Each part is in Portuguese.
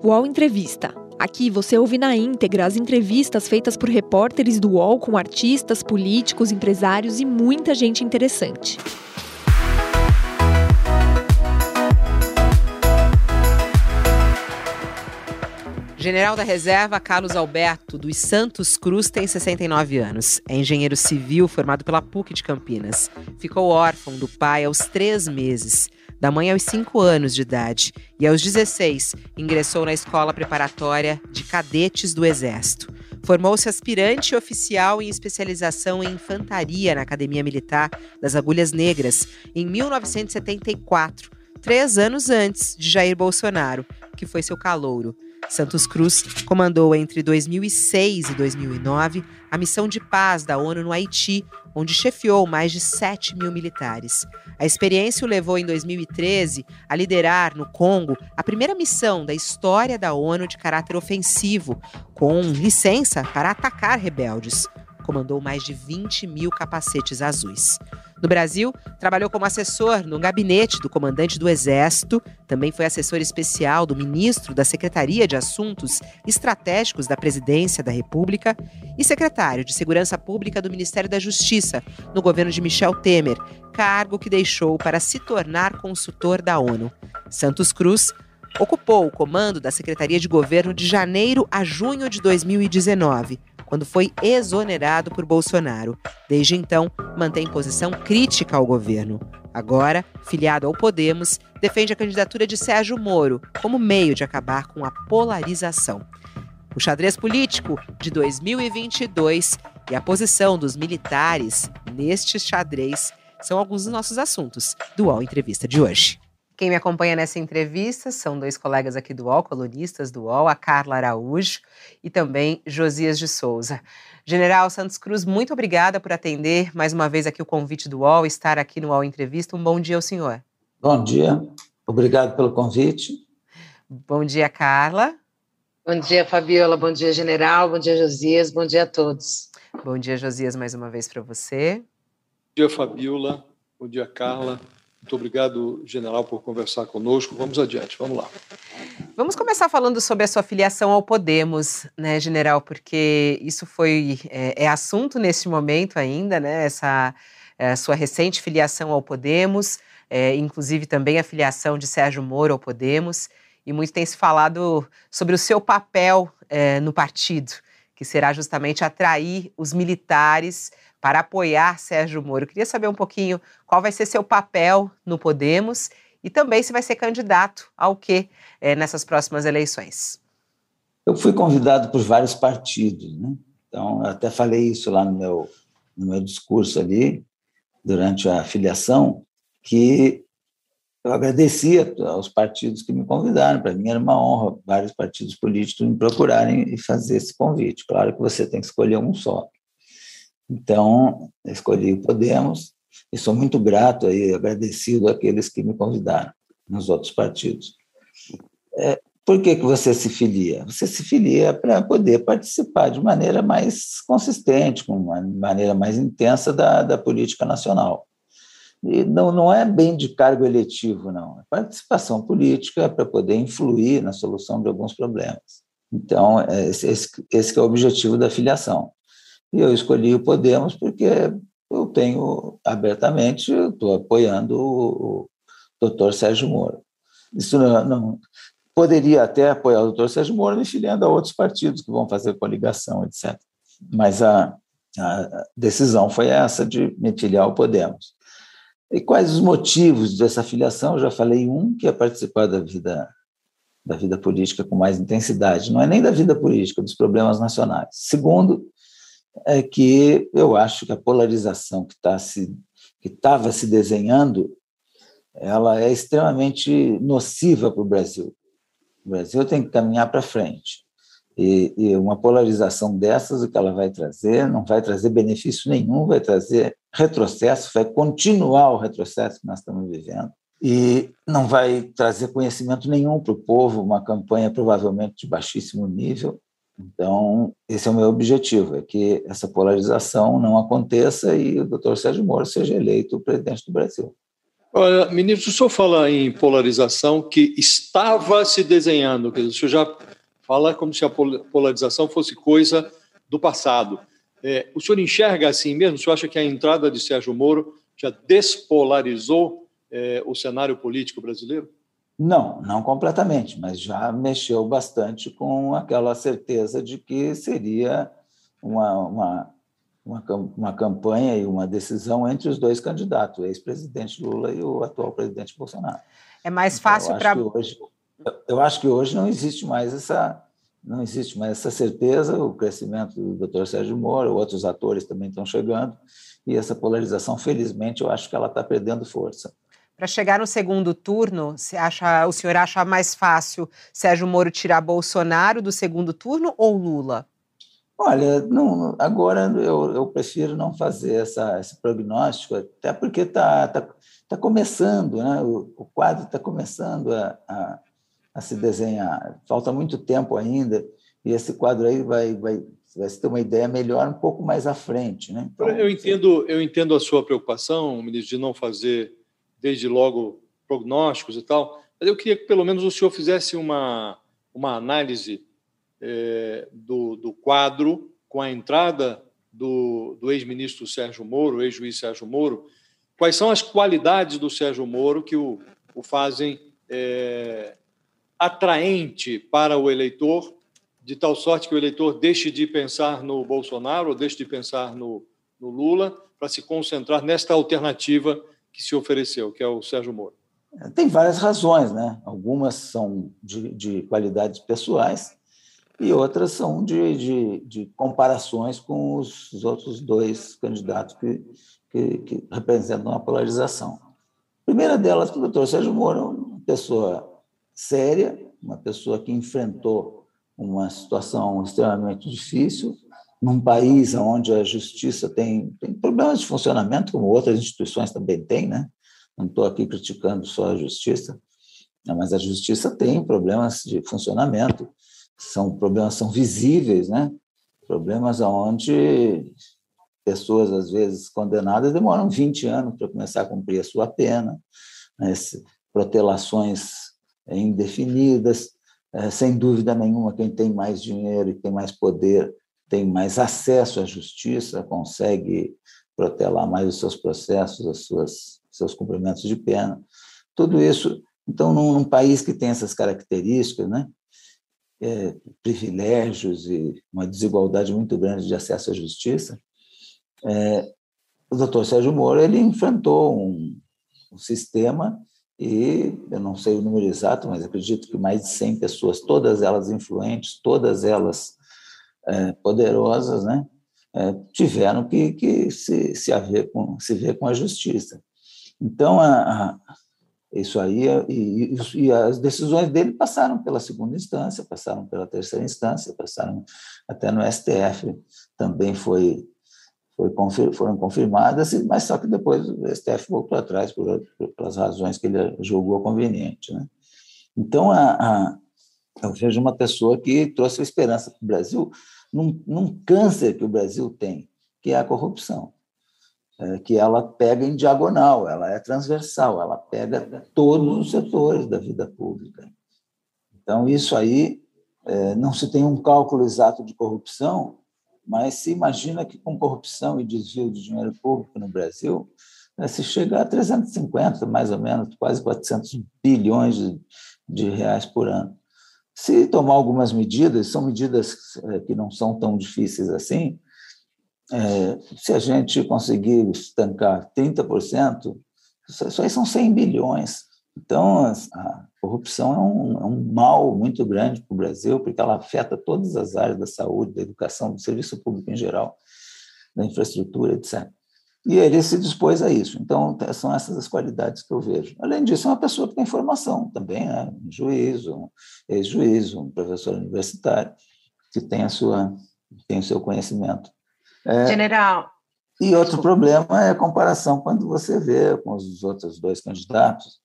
UOL Entrevista. Aqui você ouve na íntegra as entrevistas feitas por repórteres do UOL com artistas, políticos, empresários e muita gente interessante. General da Reserva Carlos Alberto dos Santos Cruz tem 69 anos. É engenheiro civil formado pela PUC de Campinas. Ficou órfão do pai aos três meses da mãe aos 5 anos de idade e aos 16 ingressou na escola preparatória de cadetes do Exército. Formou-se aspirante oficial em especialização em infantaria na Academia Militar das Agulhas Negras em 1974, três anos antes de Jair Bolsonaro, que foi seu calouro. Santos Cruz comandou entre 2006 e 2009 a missão de paz da ONU no Haiti, onde chefiou mais de 7 mil militares. A experiência o levou em 2013 a liderar no Congo a primeira missão da história da ONU de caráter ofensivo, com licença para atacar rebeldes comandou mais de 20 mil capacetes azuis. No Brasil, trabalhou como assessor no gabinete do comandante do Exército, também foi assessor especial do ministro da Secretaria de Assuntos Estratégicos da Presidência da República e secretário de Segurança Pública do Ministério da Justiça, no governo de Michel Temer, cargo que deixou para se tornar consultor da ONU. Santos Cruz ocupou o comando da Secretaria de Governo de janeiro a junho de 2019 quando foi exonerado por Bolsonaro. Desde então, mantém posição crítica ao governo. Agora, filiado ao Podemos, defende a candidatura de Sérgio Moro como meio de acabar com a polarização. O xadrez político de 2022 e a posição dos militares neste xadrez são alguns dos nossos assuntos do UOL Entrevista de hoje. Quem me acompanha nessa entrevista são dois colegas aqui do UOL, colunistas do UOL, a Carla Araújo e também Josias de Souza. General Santos Cruz, muito obrigada por atender mais uma vez aqui o convite do UOL, estar aqui no UOL Entrevista. Um bom dia ao senhor. Bom dia, obrigado pelo convite. Bom dia, Carla. Bom dia, Fabiola. Bom dia, General. Bom dia, Josias. Bom dia a todos. Bom dia, Josias, mais uma vez para você. Bom dia, Fabiola. Bom dia, Carla. Muito obrigado, general, por conversar conosco. Vamos adiante, vamos lá. Vamos começar falando sobre a sua filiação ao Podemos, né, general, porque isso foi é, é assunto neste momento ainda, né? Essa é, sua recente filiação ao Podemos, é, inclusive também a filiação de Sérgio Moro ao Podemos, e muito tem se falado sobre o seu papel é, no partido, que será justamente atrair os militares para apoiar Sérgio Moro. Eu queria saber um pouquinho qual vai ser seu papel no Podemos e também se vai ser candidato ao quê é, nessas próximas eleições. Eu fui convidado por vários partidos, né? então até falei isso lá no meu, no meu discurso ali, durante a filiação, que eu agradecia aos partidos que me convidaram. Para mim era uma honra vários partidos políticos me procurarem e fazer esse convite. Claro que você tem que escolher um só. Então, escolhi o Podemos e sou muito grato e agradecido àqueles que me convidaram nos outros partidos. É, por que, que você se filia? Você se filia para poder participar de maneira mais consistente, com uma maneira mais intensa da, da política nacional. E não, não é bem de cargo eletivo, não. É participação política para poder influir na solução de alguns problemas. Então, é esse, esse, esse é o objetivo da filiação. E eu escolhi o Podemos porque eu tenho abertamente, estou apoiando o, doutor Sérgio Moro. Isso não, não, poderia até apoiar o doutor Sérgio Moro me filiando a outros partidos que vão fazer coligação, etc. Mas a, a decisão foi essa de me filiar ao Podemos. E quais os motivos dessa filiação? Eu já falei um, que é participar da vida da vida política com mais intensidade, não é nem da vida política, dos problemas nacionais. Segundo, é que eu acho que a polarização que tá se que estava se desenhando, ela é extremamente nociva para o Brasil. O Brasil tem que caminhar para frente. E, e, uma polarização dessas, o que ela vai trazer, não vai trazer benefício nenhum, vai trazer retrocesso, vai continuar o retrocesso que nós estamos vivendo. E não vai trazer conhecimento nenhum para o povo, uma campanha provavelmente de baixíssimo nível, então, esse é o meu objetivo, é que essa polarização não aconteça e o doutor Sérgio Moro seja eleito presidente do Brasil. Olha, ministro, o senhor fala em polarização que estava se desenhando, quer dizer, o senhor já fala como se a polarização fosse coisa do passado. É, o senhor enxerga assim mesmo? O senhor acha que a entrada de Sérgio Moro já despolarizou é, o cenário político brasileiro? Não, não completamente, mas já mexeu bastante com aquela certeza de que seria uma, uma, uma, uma campanha e uma decisão entre os dois candidatos, o ex-presidente Lula e o atual presidente Bolsonaro. É mais então, fácil para. Eu acho que hoje não existe mais essa não existe mais essa certeza. O crescimento do Dr. Sérgio Moro, outros atores também estão chegando e essa polarização, felizmente, eu acho que ela está perdendo força. Para chegar no segundo turno, você acha, o senhor acha mais fácil Sérgio Moro tirar Bolsonaro do segundo turno ou Lula? Olha, não, agora eu, eu prefiro não fazer essa, esse prognóstico, até porque está tá, tá começando, né? o, o quadro está começando a, a, a, se desenhar. Falta muito tempo ainda, e esse quadro aí vai, vai, vai ter uma ideia melhor um pouco mais à frente. Né? Então, eu, entendo, eu entendo a sua preocupação, ministro, de não fazer desde logo prognósticos e tal, mas eu queria que pelo menos o senhor fizesse uma, uma análise é, do, do quadro com a entrada do, do ex-ministro Sérgio Moro, ex-juiz Sérgio Moro, quais são as qualidades do Sérgio Moro que o, o fazem é, atraente para o eleitor, de tal sorte que o eleitor deixe de pensar no Bolsonaro ou deixe de pensar no, no Lula para se concentrar nesta alternativa que se ofereceu, que é o Sérgio Moro? Tem várias razões, né? Algumas são de, de qualidades pessoais e outras são de, de, de comparações com os, os, outros dois candidatos que, que, que, representam a polarização. A primeira delas, o doutor Sérgio Moro, é uma pessoa séria, uma pessoa que enfrentou uma situação extremamente difícil, num país onde a justiça tem, tem problemas de funcionamento, como outras instituições também têm, né? Não estou aqui criticando só a justiça, mas a justiça tem problemas de funcionamento, são problemas são visíveis, né? Problemas onde pessoas às vezes condenadas demoram 20 anos para começar a cumprir a sua pena, né? protelações indefinidas, é, sem dúvida nenhuma quem tem mais dinheiro e tem mais poder tem mais acesso à justiça, consegue protelar mais os seus processos, os seus cumprimentos de pena. Tudo isso, então, num, num país que tem essas características, né, é, privilégios e uma desigualdade muito grande de acesso à justiça, é, o doutor Sérgio Moro ele enfrentou um, um sistema e eu não sei o número exato, mas acredito que mais de 100 pessoas, todas elas influentes, todas elas é, poderosas, né, é, tiveram que, que se, se, haver com, se ver com a justiça. Então, a, a, isso aí, e, e, as decisões dele passaram pela segunda instância, passaram pela terceira instância, passaram até no STF, também foi, foi foram confirmadas, mas só que depois o STF voltou atrás por, por pelas razões que ele julgou conveniente. Né? Então, a, a, eu vejo uma pessoa que trouxe esperança para o Brasil, num, num câncer que o Brasil tem, que é a corrupção. É, que ela pega em diagonal, ela é transversal, ela pega todos os setores da vida pública. Então, isso aí, é, não se tem um cálculo exato de corrupção, mas se imagina que com corrupção e desvio de dinheiro público no Brasil, é, se chega a 350, mais ou menos, quase 400 bilhões de, de reais por ano. Se tomar algumas medidas, são medidas é, que não são tão difíceis assim, é, se a gente conseguir estancar 30%, isso aí são 100 bilhões. Então, a corrupção é um, é um mal muito grande para o Brasil, porque ela afeta todas as áreas da saúde, da educação, do serviço público em geral, da infraestrutura, etc. E ele se dispôs a isso. Então, são essas as qualidades que eu vejo. Além disso, é uma pessoa que tem formação também, né? um juiz, um ex-juiz, um professor universitário, que tem, a sua, tem o seu conhecimento. É, General. E outro problema é a comparação quando você vê com os outros dois candidatos,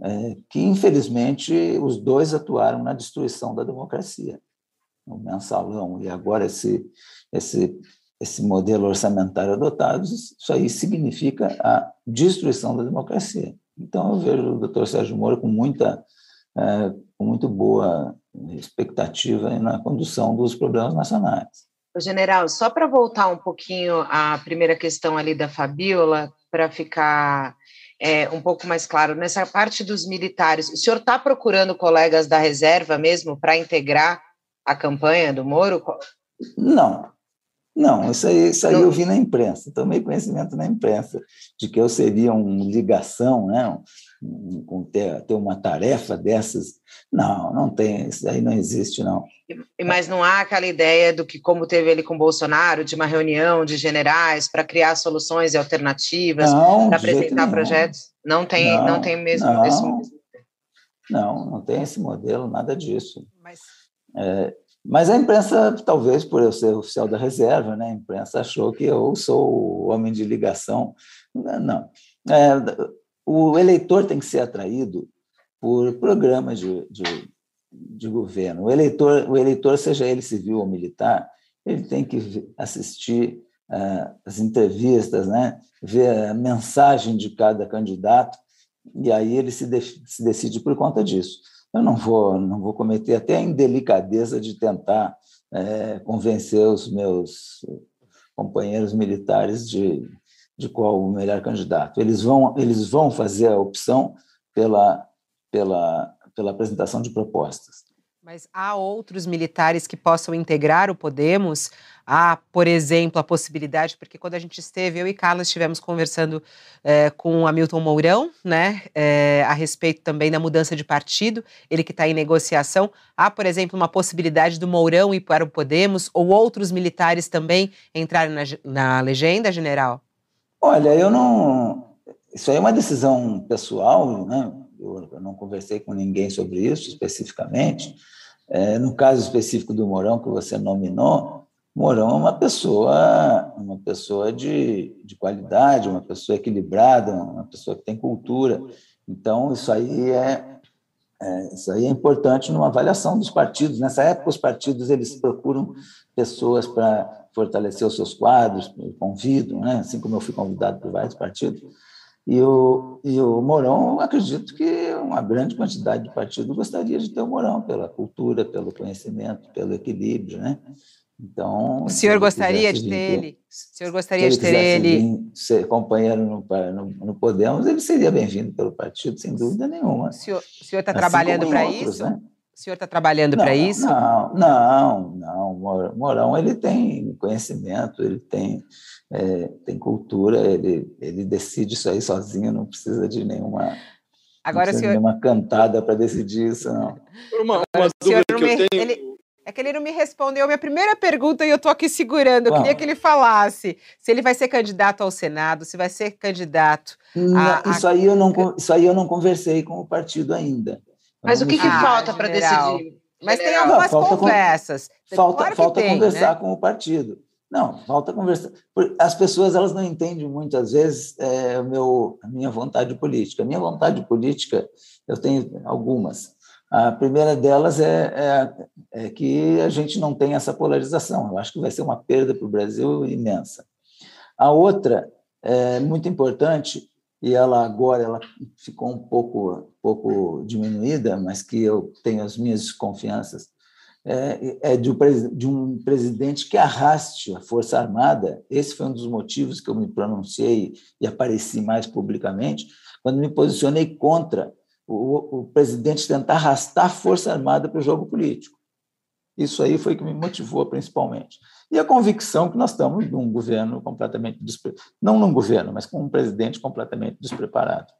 é, que, infelizmente, os dois atuaram na destruição da democracia. O mensalão e agora esse, esse esse modelo orçamentário adotado, isso aí significa a destruição da democracia. Então, eu vejo o doutor Sérgio Moro com muita, é, com muito boa expectativa na condução dos problemas nacionais. General, só para voltar um pouquinho à primeira questão ali da Fabiola, para ficar é, um pouco mais claro, nessa parte dos militares, o senhor está procurando colegas da reserva mesmo para integrar a campanha do Moro? Não, não, isso aí, isso aí eu vi na imprensa, tomei conhecimento na imprensa de que eu seria um ligação, né, com ter, ter uma tarefa dessas. Não, não tem, isso aí não existe, não. Mas não há aquela ideia do que, como teve ele com Bolsonaro, de uma reunião de generais para criar soluções e alternativas, para apresentar projetos? Não tem, não, não tem mesmo não, esse Não, não tem esse modelo, nada disso. Mas... É, mas a imprensa, talvez por eu ser oficial da reserva, né, a imprensa achou que eu sou o homem de ligação. Não. É, o eleitor tem que ser atraído por programas de, de, de governo. O eleitor, o eleitor, seja ele civil ou militar, ele tem que assistir uh, as entrevistas, né, ver a mensagem de cada candidato, e aí ele se, de, se decide por conta disso eu não vou, não vou cometer até a indelicadeza de tentar é, convencer os meus companheiros militares de, de qual o melhor candidato. Eles vão, eles vão fazer a opção pela, pela, pela apresentação de propostas. Mas há outros militares que possam integrar o Podemos? Há, por exemplo, a possibilidade, porque quando a gente esteve, eu e Carlos estivemos conversando é, com Hamilton Mourão, né, é, a respeito também da mudança de partido, ele que está em negociação. Há, por exemplo, uma possibilidade do Mourão ir para o Podemos ou outros militares também entrarem na, na legenda, general? Olha, eu não. Isso aí é uma decisão pessoal, né? Eu não conversei com ninguém sobre isso especificamente. É, no caso específico do Mourão, que você nominou, Mourão é uma pessoa, uma pessoa de, de qualidade, uma pessoa equilibrada, uma pessoa que tem cultura. Então, isso aí é, é, isso aí é importante numa avaliação dos partidos. Nessa época, os partidos eles procuram pessoas para fortalecer os seus quadros, convidam, né? assim como eu fui convidado por vários partidos. E o, e o Mourão, acredito que uma grande quantidade de partido gostaria de ter o Mourão, pela cultura, pelo conhecimento, pelo equilíbrio, né? Então, o senhor gostaria de ter ele? O senhor gostaria de ter ele? Ser companheiro no, no, no Podemos, ele seria bem-vindo pelo partido, sem dúvida nenhuma. O senhor está assim trabalhando para isso? Né? O senhor está trabalhando para isso? Não, não, não. Morão ele tem conhecimento, ele tem, é, tem cultura, ele, ele decide isso aí sozinho, não precisa de nenhuma. Agora, não senhor... nenhuma cantada para decidir isso, não. Uma, uma dúvida que eu tenho. Ele... É que ele não me respondeu a minha primeira pergunta e eu estou aqui segurando. Eu Bom, queria que ele falasse se ele vai ser candidato ao Senado, se vai ser candidato. a, isso, aí eu não, isso aí eu não conversei com o partido ainda. Mas o que, que falta para decidir? Mas tem algumas não, falta conversas. Falta, claro falta tem, conversar né? com o partido. Não, falta conversar. As pessoas elas não entendem muitas vezes é, meu, a minha vontade política. A minha vontade política, eu tenho algumas. A primeira delas é, é, é que a gente não tem essa polarização. Eu acho que vai ser uma perda para o Brasil imensa. A outra, é muito importante, e ela agora ela ficou um pouco, pouco diminuída, mas que eu tenho as minhas desconfianças, é, é de, um, de um presidente que arraste a Força Armada. Esse foi um dos motivos que eu me pronunciei e apareci mais publicamente, quando me posicionei contra o, o presidente tentar arrastar a Força Armada para o jogo político. Isso aí foi que me motivou principalmente. E a convicção que nós estamos num governo completamente. Não num governo, mas com um presidente completamente despreparado.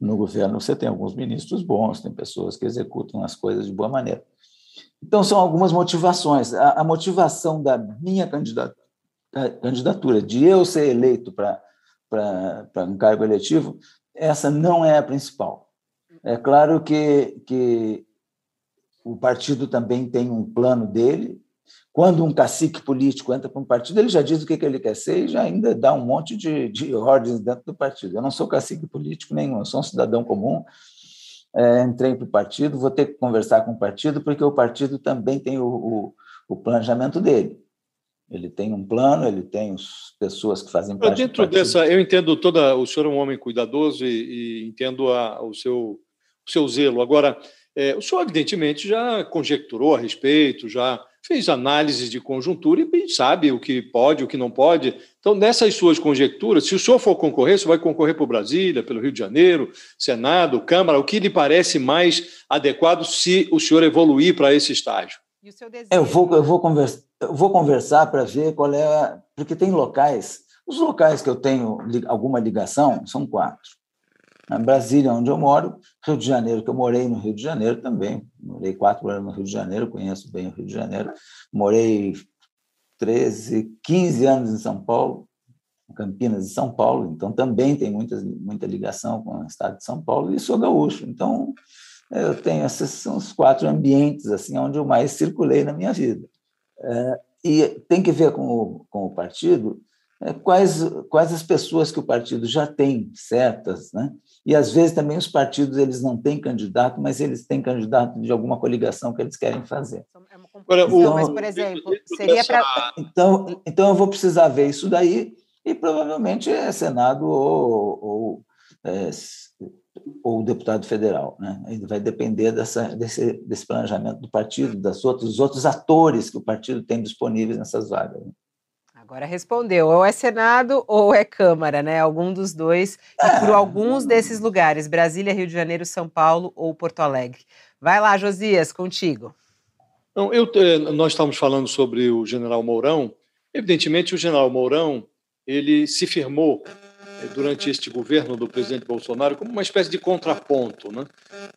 No governo você tem alguns ministros bons, tem pessoas que executam as coisas de boa maneira. Então, são algumas motivações. A, a motivação da minha candidatura, de eu ser eleito para um cargo eletivo, essa não é a principal. É claro que, que o partido também tem um plano dele. Quando um cacique político entra para um partido, ele já diz o que, ele quer ser e já ainda dá um monte de, de ordens dentro do partido. Eu não sou cacique político nenhum, eu sou um cidadão comum. É, entrei para o partido, vou ter que conversar com o partido, porque o partido também tem o, o, o planejamento dele. Ele tem um plano, ele tem as pessoas que fazem parte Dentro dessa, eu entendo toda. O senhor é um homem cuidadoso e, e entendo a, o, seu, o seu zelo. Agora, é, o senhor, evidentemente, já conjecturou a respeito, já fez análises de conjuntura e sabe o que pode, o que não pode. Então, nessas suas conjecturas, se o senhor for concorrer, você vai concorrer por Brasília, pelo Rio de Janeiro, Senado, Câmara, o que lhe parece mais adequado se o senhor evoluir para esse estágio? Eu vou, eu vou, conversa, eu vou conversar para ver qual é. A, porque tem locais. Os locais que eu tenho alguma ligação são quatro. Na Brasília, onde eu moro, Rio de Janeiro, que eu morei no Rio de Janeiro também, morei quatro anos no Rio de Janeiro, conheço bem o Rio de Janeiro, morei 13, 15 anos em São Paulo, Campinas e São Paulo, então também tem muita, muita ligação com o estado de São Paulo, e sou gaúcho, então eu tenho esses são os quatro ambientes assim onde eu mais circulei na minha vida. É, e tem que ver com o, com o partido quais, quais as pessoas que o partido já tem certas, né? E às vezes também os partidos eles não têm candidato, mas eles têm candidato de alguma coligação que eles querem fazer. Agora, então, mas, por exemplo, seria para. Então, então eu vou precisar ver isso daí e provavelmente é Senado ou, ou, é, ou deputado federal. Né? Vai depender dessa, desse, desse planejamento do partido, das outros, dos outros atores que o partido tem disponíveis nessas vagas. Né? Agora respondeu, ou é Senado ou é Câmara, né? Algum dos dois, e por é. alguns desses lugares, Brasília, Rio de Janeiro, São Paulo ou Porto Alegre. Vai lá, Josias, contigo. Não, eu, eh, nós estamos falando sobre o general Mourão. Evidentemente, o general Mourão ele se firmou eh, durante este governo do presidente Bolsonaro como uma espécie de contraponto. Né?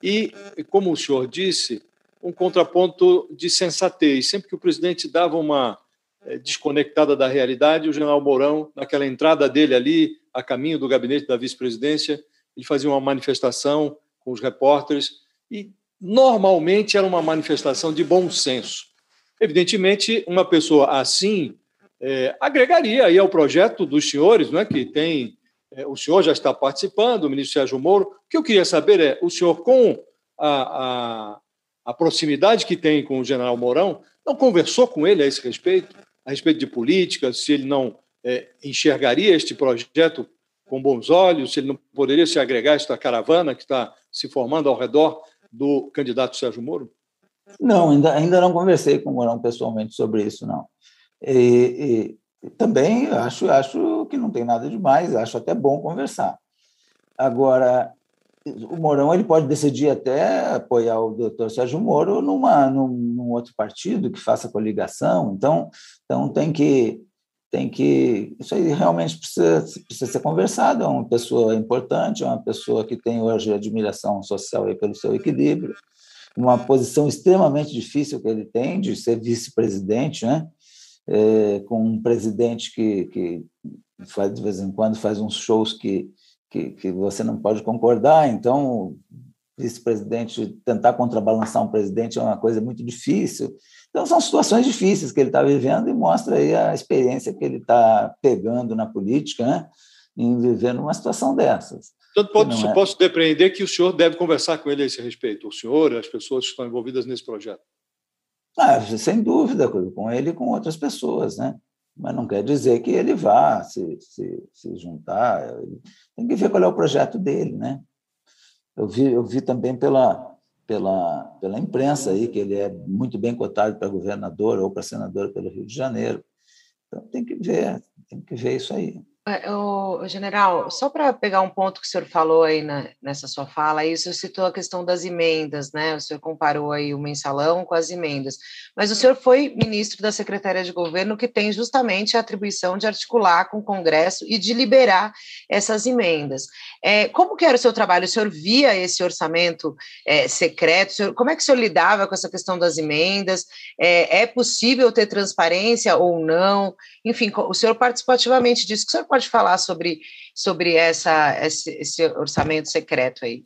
E, como o senhor disse, um contraponto de sensatez. Sempre que o presidente dava uma é, desconectada da realidade. O general Mourão, naquela entrada dele ali, a caminho do gabinete da vice-presidência, ele fazia uma manifestação com os repórteres e normalmente era uma manifestação de bom senso. Evidentemente, uma pessoa assim é, agregaria aí ao projeto dos senhores, não é que tem é, o senhor já está participando, o ministro Sérgio Moro. O que eu queria saber é, o senhor, com a, a, a proximidade que tem com o general Mourão, não conversou com ele a esse respeito? A respeito de política, se ele não é, enxergaria este projeto com bons olhos, se ele não poderia se agregar a esta caravana que está se formando ao redor do candidato Sérgio Moro? Não, ainda, ainda não conversei com o Morão pessoalmente sobre isso, não. E, e, também acho, acho que não tem nada demais, acho até bom conversar. Agora, o Mourão ele pode decidir até apoiar o doutor Sérgio Moro numa, num, num, outro partido que faça coligação. Então, então tem que tem que isso aí realmente precisa, precisa ser conversado. É uma pessoa importante, é uma pessoa que tem hoje admiração social aí pelo seu equilíbrio, uma posição extremamente difícil que ele tem de ser vice-presidente, né? É, com um presidente que, que faz de vez em quando faz uns shows que que, que você não pode concordar, então vice-presidente tentar contrabalançar um presidente é uma coisa muito difícil. Então são situações difíceis que ele está vivendo e mostra aí a experiência que ele está pegando na política, né? em viver numa situação dessas. Portanto, pode, é... posso depreender que o senhor deve conversar com ele a esse respeito, o senhor as pessoas que estão envolvidas nesse projeto. Ah, sem dúvida, com ele e com outras pessoas, né? Mas não quer dizer que ele vá se, se, se juntar. Tem que ver qual é o projeto dele, né? Eu vi, eu vi também pela, pela, pela imprensa aí que ele é muito bem cotado para governador ou para senador pelo Rio de Janeiro. Então tem que ver, tem que ver isso aí. É, o, general, só para pegar um ponto que o senhor falou aí na, nessa sua fala, aí o senhor citou a questão das emendas, né? O senhor comparou aí o mensalão com as emendas, mas o senhor foi ministro da Secretaria de Governo que tem justamente a atribuição de articular com o Congresso e de liberar essas emendas. É, como que era o seu trabalho? O senhor via esse orçamento é, secreto? Senhor, como é que o senhor lidava com essa questão das emendas? É, é possível ter transparência ou não? Enfim, o senhor participou ativamente disso. O que o senhor pode falar sobre, sobre essa, esse, esse orçamento secreto aí?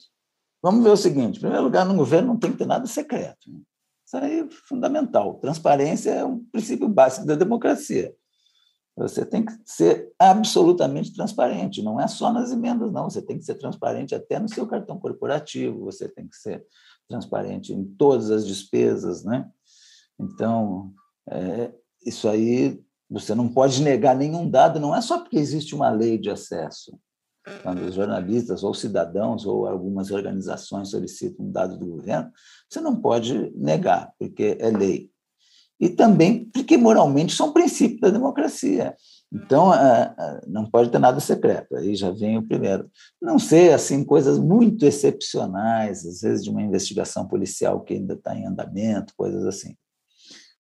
Vamos ver o seguinte: em primeiro lugar, no governo não tem que ter nada secreto. Né? Isso aí é fundamental. Transparência é um princípio básico da democracia. Você tem que ser absolutamente transparente, não é só nas emendas, não. Você tem que ser transparente até no seu cartão corporativo, você tem que ser transparente em todas as despesas, né? Então, é, isso aí Você não pode negar nenhum dado, não é só porque existe uma lei de acesso. Quando os jornalistas ou cidadãos ou algumas organizações solicitam um dado do governo, você não pode negar, porque é lei. E também porque moralmente são princípios da democracia. Então, não pode ter nada secreto. Aí já vem o primeiro. Não ser assim coisas muito excepcionais, às vezes de uma investigação policial que ainda está em andamento, coisas assim.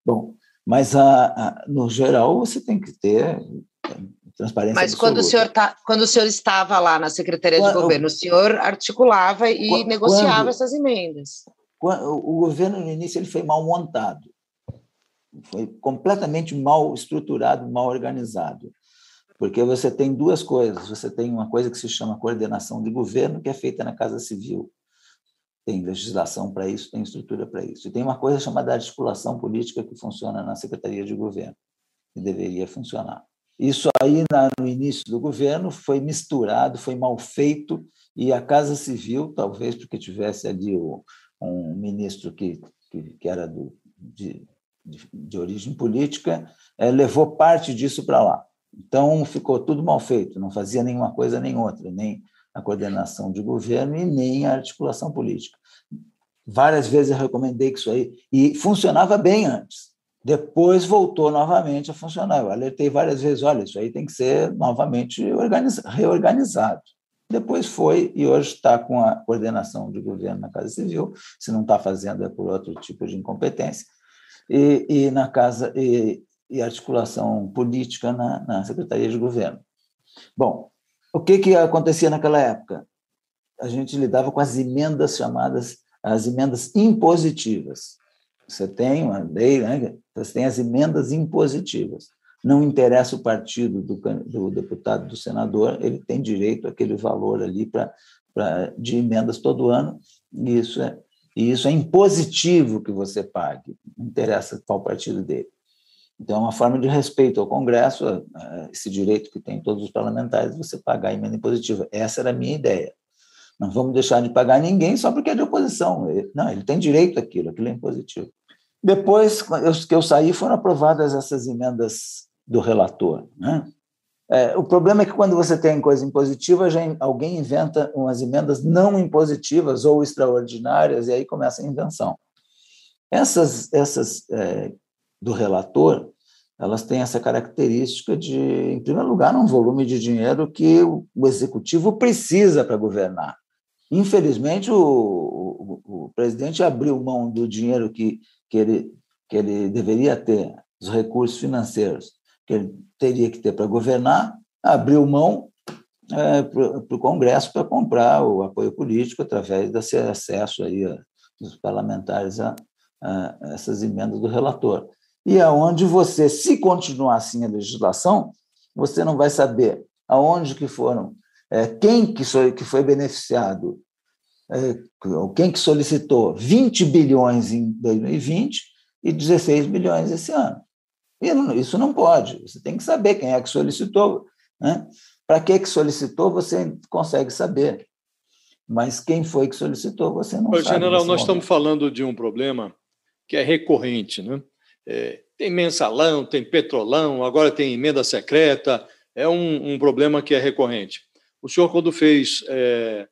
Bom, mas a, a, no geral você tem que ter transparência. Mas quando o senhor tá, quando o senhor estava lá na Secretaria quando, de Governo, o senhor articulava e quando, negociava essas emendas. O governo no início ele foi mal montado, foi completamente mal estruturado, mal organizado. Porque você tem duas coisas. Você tem uma coisa que se chama coordenação de governo, que é feita na Casa Civil tem legislação para isso, tem estrutura para isso. E tem uma coisa chamada articulação política que funciona na Secretaria de Governo, que deveria funcionar. Isso aí, no início do governo, foi misturado, foi mal feito, e a Casa Civil, talvez porque tivesse ali um ministro que, que, era do, de, de, origem política, é, levou parte disso para lá. Então, ficou tudo mal feito, não fazia nenhuma coisa nem outra, nem a coordenação de governo e nem a articulação política. Várias vezes eu recomendei que isso aí, e funcionava bem antes. Depois voltou novamente a funcionar. Eu alertei várias vezes: olha, isso aí tem que ser novamente reorganizado. Depois foi, e hoje está com a coordenação de governo na Casa Civil, se não está fazendo é por outro tipo de incompetência, e, e na Casa e, e articulação política na, na Secretaria de Governo. Bom, o que, que acontecia naquela época? A gente lidava com as emendas chamadas as emendas impositivas. Você tem uma lei, né? você tem as emendas impositivas. Não interessa o partido do, do deputado, do senador, ele tem direito àquele valor ali pra, pra, de emendas todo ano, e isso é, e isso é impositivo que você pague, não interessa qual partido dele. Então, é uma forma de respeito ao Congresso, esse direito que tem todos os parlamentares, você pagar a emenda impositiva. Essa era a minha ideia. Não vamos deixar de pagar ninguém só porque é de oposição. Não, ele tem direito àquilo, aquilo é impositivo. Depois que eu saí, foram aprovadas essas emendas do relator. Né? É, o problema é que quando você tem coisa impositiva, já alguém inventa umas emendas não impositivas ou extraordinárias, e aí começa a invenção. Essas, essas é, do relator, elas têm essa característica de, em primeiro lugar, um volume de dinheiro que o, executivo precisa para governar. Infelizmente, o, o, o, presidente abriu mão do dinheiro que, que, ele, que ele deveria ter, os recursos financeiros que ele teria que ter para governar, abriu mão é, para o Congresso para comprar o apoio político através desse acesso aí dos parlamentares a, a essas emendas do relator e aonde você, se continuar assim a legislação, você não vai saber aonde que foram, é, quem que foi, que foi beneficiado, é, quem que solicitou 20 bilhões em 2020 e 16 bilhões esse ano. E isso não pode. Você tem que saber quem é que solicitou. Né? Para que, que solicitou, você consegue saber. Mas quem foi que solicitou, você não Ô, sabe. General, nós momento. estamos falando de um problema que é recorrente, né? É, tem mensalão, tem petrolão, agora tem emenda secreta, é um, um problema que é recorrente. O senhor, quando fez é,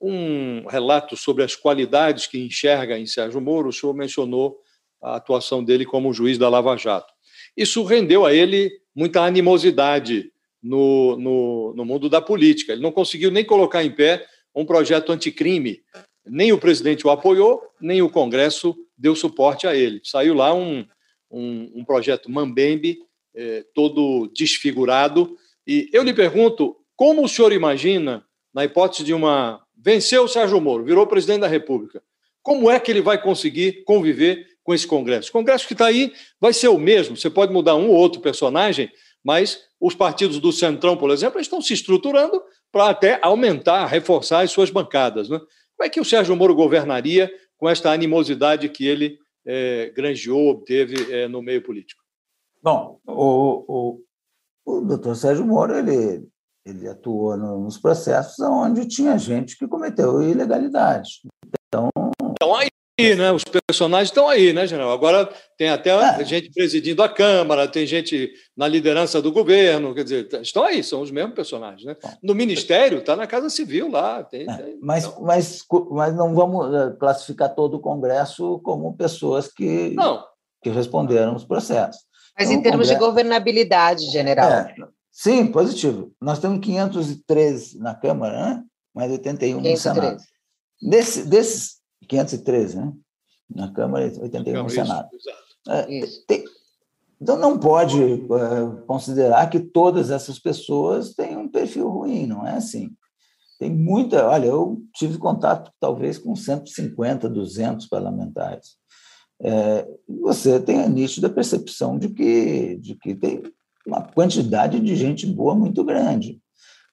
um relato sobre as qualidades que enxerga em Sérgio Moro, o senhor mencionou a atuação dele como juiz da Lava Jato. Isso rendeu a ele muita animosidade no, no, no mundo da política. Ele não conseguiu nem colocar em pé um projeto anticrime. Nem o presidente o apoiou, nem o Congresso deu suporte a ele. Saiu lá um, um, um projeto Mambembe, é, todo desfigurado. E eu lhe pergunto, como o senhor imagina, na hipótese de uma. Venceu o Sérgio Moro, virou presidente da República. Como é que ele vai conseguir conviver com esse Congresso? O Congresso que está aí vai ser o mesmo. Você pode mudar um ou outro personagem, mas os partidos do Centrão, por exemplo, estão se estruturando para até aumentar, reforçar as suas bancadas. Né? Como é que o Sérgio Moro governaria com esta animosidade que ele é, granjeou, obteve é, no meio político? Bom, o, o, o doutor Sérgio Moro ele, ele atuou nos processos onde tinha gente que cometeu ilegalidade. Então, então aí aí, né? Os personagens estão aí, né, general? Agora tem até é. gente presidindo a Câmara, tem gente na liderança do governo, quer dizer, estão aí, são os mesmos personagens, né? No Ministério, está na Casa Civil lá. Tem, é. tem, mas, então... mas, mas não vamos eh, classificar todo o Congresso como pessoas que, não. que responderam os processos. Mas então, em termos Congresso... de governabilidade, general. É, sim, positivo. Nós temos 513 na Câmara, né? mais 81 513. no Senado. Desse, desses 513, né? Na Câmara e 81 no Senado. É, tem, então, não pode é, considerar que todas essas pessoas têm um perfil ruim, não é assim. Tem muita. Olha, eu tive contato talvez com 150, 200 parlamentares. É, você tem a nítida percepção de que, de que tem uma quantidade de gente boa muito grande.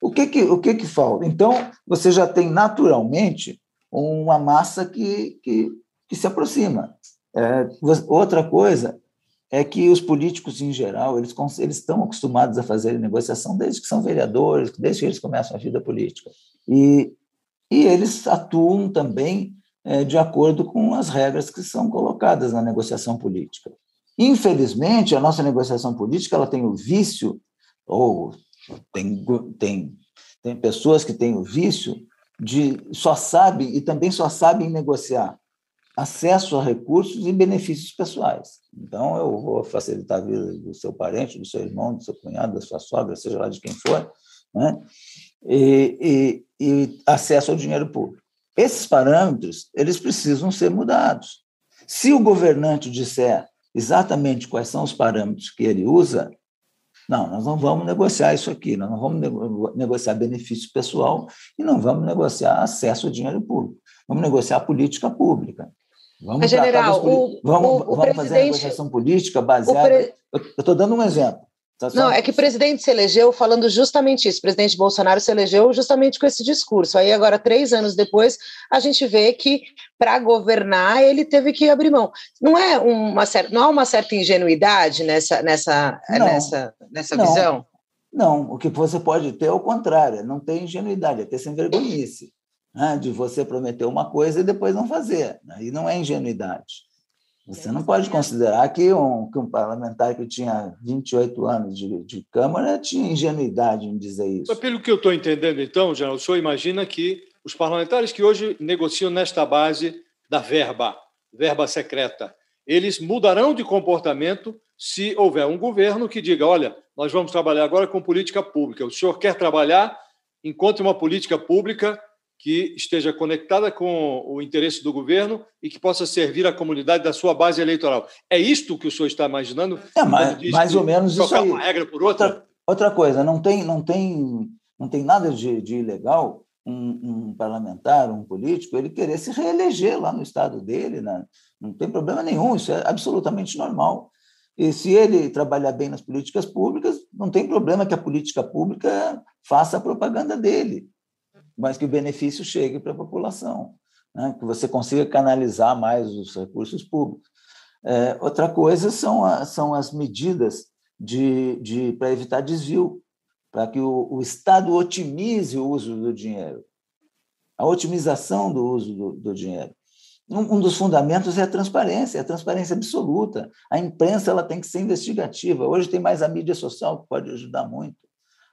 O que que, o que, que falta? Então, você já tem naturalmente uma massa que, que, que se aproxima. É, outra coisa é que os políticos, em geral, eles, eles estão acostumados a fazer negociação desde que são vereadores, desde que eles começam a vida política. E, e eles atuam também é, de acordo com as regras que são colocadas na negociação política. Infelizmente, a nossa negociação política ela tem o vício, ou tem, tem, tem pessoas que têm o vício de só sabem e também só sabem negociar acesso a recursos e benefícios pessoais. Então, eu vou facilitar a vida do seu parente, do seu irmão, do seu cunhado, da sua sogra, seja lá de quem for, né? e, e, e acesso ao dinheiro público. Esses parâmetros, eles precisam ser mudados. Se o governante disser exatamente quais são os parâmetros que ele usa, não, nós não vamos negociar isso aqui, nós não vamos negociar benefício pessoal e não vamos negociar acesso ao dinheiro público. Vamos negociar política pública. Vamos, general, o, vamos, o, o vamos fazer a negociação política baseada. Pre... Eu estou dando um exemplo. Tá Não, é que o presidente se elegeu falando justamente isso. O presidente Bolsonaro se elegeu justamente com esse discurso. Aí, agora, três anos depois, a gente vê que, para governar, ele teve que abrir mão. Não é uma, certa, não há uma certa ingenuidade nessa, nessa, não, nessa, nessa não, visão? Não, o que você pode ter é o contrário, não tem ingenuidade, é ter sem vergonhice. Né? De você prometer uma coisa e depois não fazer. Aí não é ingenuidade. Você não pode considerar que um, que um parlamentar que tinha 28 anos de, de Câmara tinha ingenuidade em dizer isso. Mas pelo que eu estou entendendo, então, General, o senhor imagina que os parlamentares que hoje negociam nesta base da verba, verba secreta, eles mudarão de comportamento se houver um governo que diga: olha, nós vamos trabalhar agora com política pública. O senhor quer trabalhar? Encontre uma política pública que esteja conectada com o interesse do governo e que possa servir a comunidade da sua base eleitoral. É isto que o senhor está imaginando? É, mais, mais ou menos isso aí. uma regra por outra? outra? Outra coisa, não tem, não tem, não tem nada de, de ilegal um, um, parlamentar, um político, ele querer se reeleger lá no estado dele, né? não tem problema nenhum, isso é absolutamente normal. E se ele trabalhar bem nas políticas públicas, não tem problema que a política pública faça a propaganda dele mas que o benefício chegue para a população, né? que você consiga canalizar mais os recursos públicos. É, outra coisa são, a, são as medidas de, de, para evitar desvio, para que o, o, Estado otimize o uso do dinheiro, a otimização do uso do, do dinheiro. Um, um, dos fundamentos é a transparência, a transparência absoluta. A imprensa ela tem que ser investigativa. Hoje tem mais a mídia social que pode ajudar muito.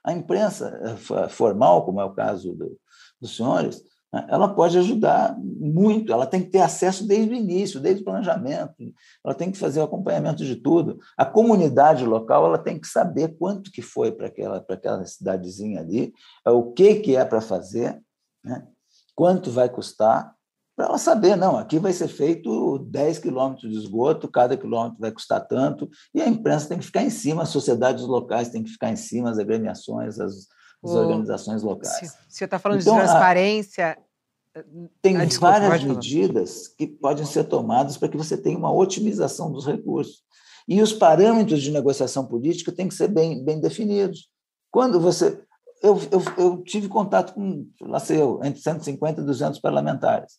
A imprensa eh, formal, como é o caso do, dos senhores, né, ela pode ajudar muito, ela tem que ter acesso desde o início, desde o planejamento, ela tem que fazer o acompanhamento de tudo. A comunidade local ela tem que saber quanto que foi para aquela, para aquela cidadezinha ali, é o que, que é para fazer, né? quanto vai custar, para ela saber, não, aqui vai ser feito 10 quilômetros de esgoto, cada quilômetro vai custar tanto, e a imprensa tem que ficar em cima, as sociedades locais têm que ficar em cima, as agremiações, as, as organizações locais. O senhor está falando então, de transparência. A, tem ah, desculpa, várias medidas que podem ser tomadas para que você tenha uma otimização dos recursos. E os parâmetros de negociação política têm que ser bem, bem definidos. Quando você. Eu, eu, eu tive contato com, lá sei eu, entre 150 e 200 parlamentares.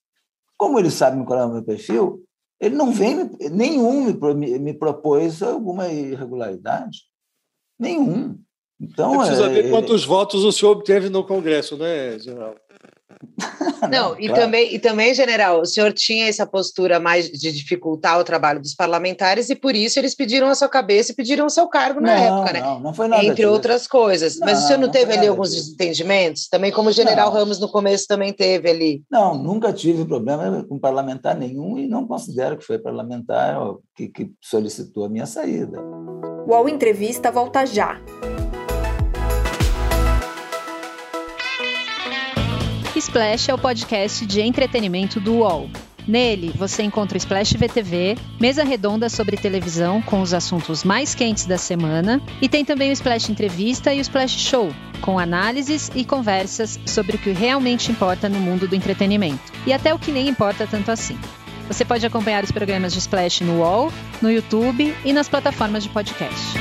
Como eles sabem qual é o meu perfil, ele não vem, nenhum me, me propôs alguma irregularidade. Nenhum. Então, é preciso é, ver quantos votos o senhor obteve no Congresso, né, general? Não, não e, claro. também, e também, general, o senhor tinha essa postura mais de dificultar o trabalho dos parlamentares e por isso eles pediram a sua cabeça e pediram o seu cargo na não, época, né? Não, não foi nada. Entre disso. outras coisas. Mas o senhor não, teve ali alguns disso. desentendimentos? Também como o general Ramos no começo também teve ali. Não, nunca tive problema com parlamentar nenhum e não considero que foi parlamentar que, que solicitou a minha saída. O UOL Entrevista volta já. Splash é o podcast de entretenimento do UOL. Nele, você encontra o Splash VTV, mesa redonda sobre televisão com os assuntos mais quentes da semana, e tem também o Splash Entrevista e o Splash Show, com análises e conversas sobre o que realmente importa no mundo do entretenimento, e até o que nem importa tanto assim. Você pode acompanhar os programas de Splash no UOL, no YouTube e nas plataformas de podcast.